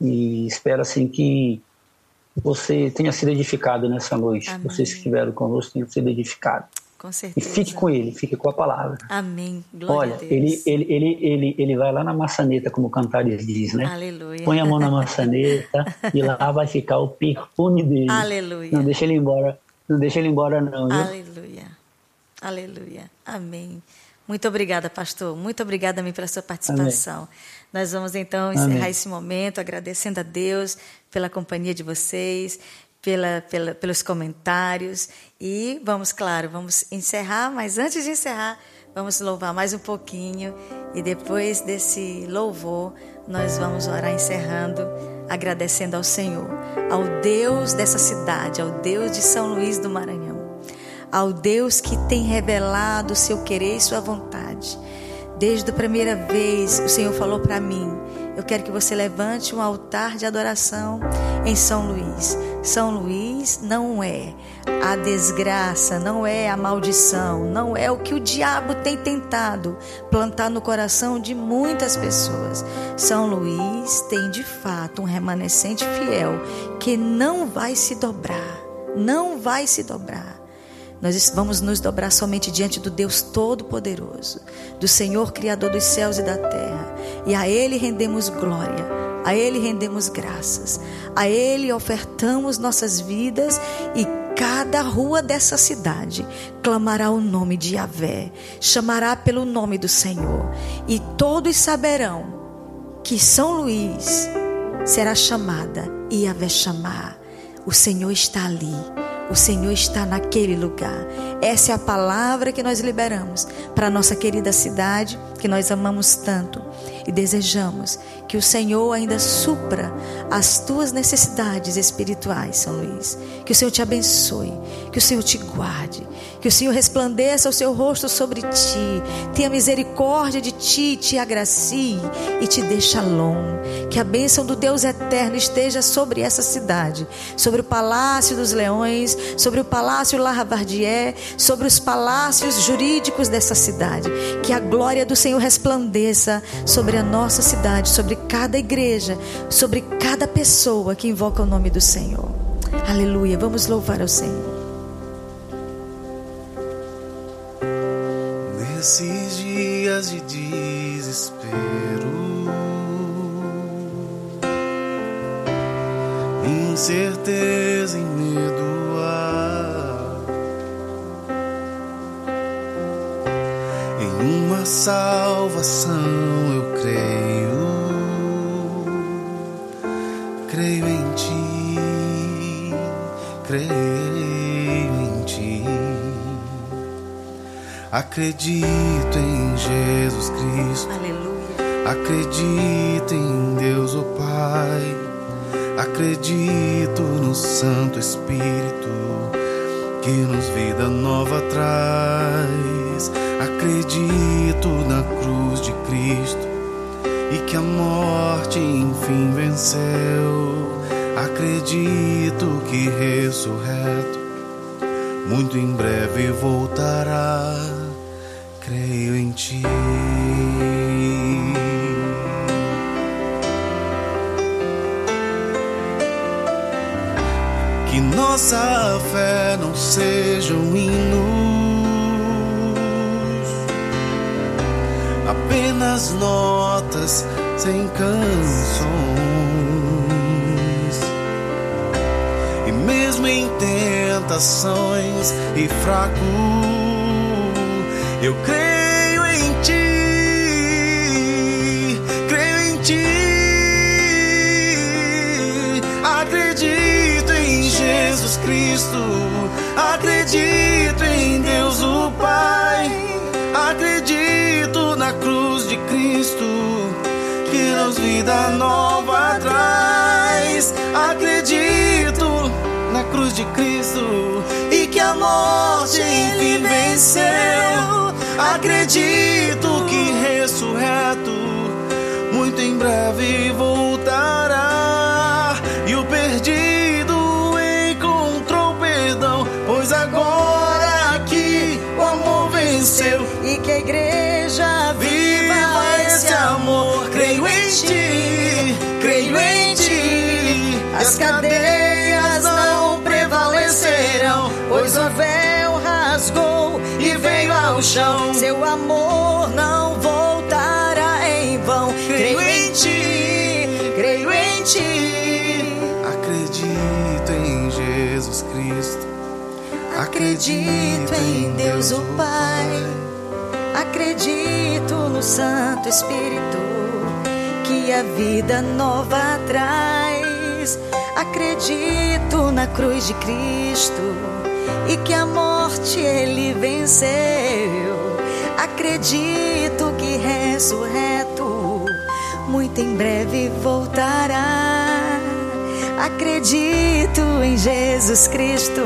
E espero assim que você tenha sido edificado nessa noite. Amém. Vocês que estiveram conosco tenham sido edificados. Com certeza. E fique com ele, fique com a palavra. Amém. Glória Olha, ele, ele, ele, ele, ele vai lá na maçaneta, como o Cantares diz, né? Aleluia. Põe a mão na maçaneta e lá vai ficar o perfume dele. Aleluia. Não deixa ele embora, não deixa ele embora não, viu? Aleluia. Aleluia. Amém. Muito obrigada, pastor. Muito obrigada a mim pela sua participação. Amém. Nós vamos então encerrar Amém. esse momento agradecendo a Deus pela companhia de vocês, pela, pela, pelos comentários. E vamos, claro, vamos encerrar, mas antes de encerrar, vamos louvar mais um pouquinho. E depois desse louvor, nós vamos orar encerrando, agradecendo ao Senhor, ao Deus dessa cidade, ao Deus de São Luís do Maranhão, ao Deus que tem revelado o seu querer e sua vontade. Desde a primeira vez, o Senhor falou para mim eu quero que você levante um altar de adoração em São Luís. São Luís não é a desgraça, não é a maldição, não é o que o diabo tem tentado plantar no coração de muitas pessoas. São Luís tem de fato um remanescente fiel que não vai se dobrar, não vai se dobrar. Nós vamos nos dobrar somente diante do Deus Todo-Poderoso, do Senhor Criador dos céus e da terra. E a Ele rendemos glória, a Ele rendemos graças, a Ele ofertamos nossas vidas e cada rua dessa cidade clamará o nome de Yahvé, chamará pelo nome do Senhor. E todos saberão que São Luís será chamada e Yahvé chamar. O Senhor está ali o Senhor está naquele lugar. Essa é a palavra que nós liberamos para a nossa querida cidade, que nós amamos tanto e desejamos Que o Senhor ainda supra as tuas necessidades espirituais, São Luís. Que o Senhor te abençoe, que o Senhor te guarde, que o Senhor resplandeça o seu rosto sobre ti, tenha misericórdia de ti, te agracie e te dê shalom. Que a bênção do Deus eterno esteja sobre essa cidade, sobre o palácio dos leões, sobre o palácio Laravardier, sobre os palácios jurídicos dessa cidade. Que a glória do Senhor resplandeça sobre a nossa cidade, sobre cada igreja, sobre cada pessoa que invoca o nome do Senhor. Aleluia. Vamos louvar ao Senhor. Nesses dias de desespero, incerteza e medo há. Em uma salvação creio em ti, creio em ti. Acredito em Jesus Cristo. Aleluia. Acredito em Deus, o Pai. Acredito no Santo Espírito que nos vida nova traz. Acredito na cruz de Cristo e que a morte enfim venceu. Acredito que ressurreto muito em breve voltará. Creio em ti. Que nossa fé não seja um hinos, apenas notas sem canções. E mesmo em tentações e fraco, eu creio em ti, creio em ti. Acredito em Jesus Cristo, acredito em Deus o Pai, acredito na cruz de Cristo que nos vida nova traz. Acredito na cruz de Cristo e que a morte enfim venceu. Acredito que ressurreto muito em breve voltará chão. Seu amor não voltará em vão. Creio em ti, creio em ti. Acredito em Jesus Cristo, Acredito em Deus o Pai, acredito no Santo Espírito que a vida nova traz. Acredito na cruz de Cristo e que a morte ele venceu. Acredito que ressurreto muito em breve voltará. Acredito em Jesus Cristo,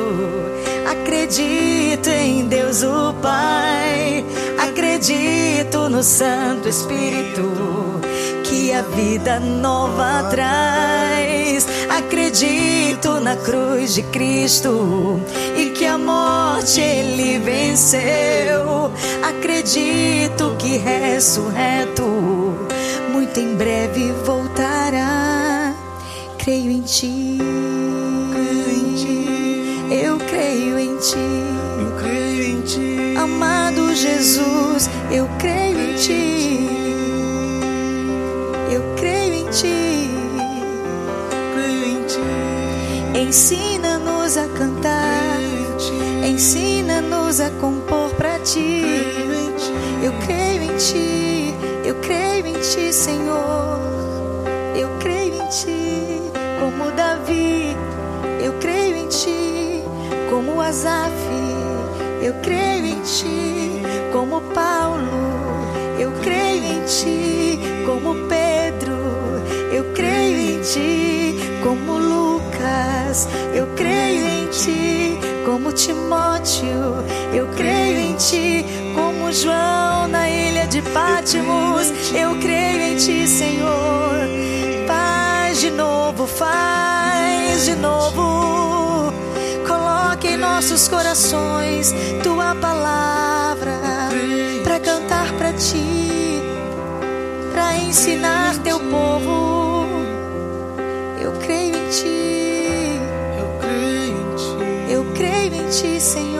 acredito em Deus o Pai, acredito no Santo Espírito que a vida nova traz. Acredito na cruz de Cristo e morte ele venceu. Acredito que ressurreto muito em breve voltará. Creio em ti. Eu creio em ti. eu creio em ti. Amado Jesus, eu creio em ti. Eu creio em ti. Creio em ti, Ensina-nos a cantar. Creio em Ensina-nos a compor para ti. creio em. Eu creio em ti. Eu creio em ti, Senhor. Eu creio em ti, como Davi. Eu creio em ti, como Asaf. Eu creio em ti, como Paulo. Eu creio em ti, como Pedro. ti, como Lucas. Eu creio em ti, como Timóteo. Eu creio em ti, como João na ilha de Pátimos. Eu creio em ti, Senhor. Faz de novo, faz de novo. Coloque em nossos corações tua palavra para cantar para ti, para ensinar teu povo. Creio em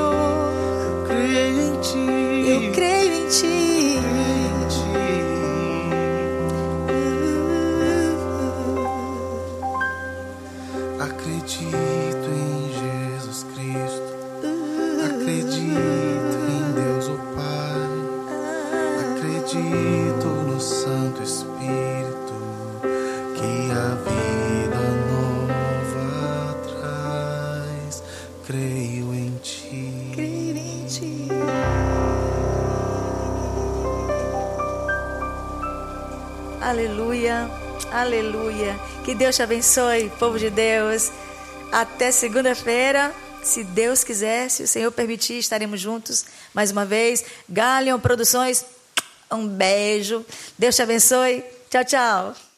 Aleluia. Que Deus te abençoe, povo de Deus. Até segunda-feira, se Deus quiser, se o Senhor permitir, estaremos juntos mais uma vez. Galion Produções, um beijo. Deus te abençoe. Tchau, tchau.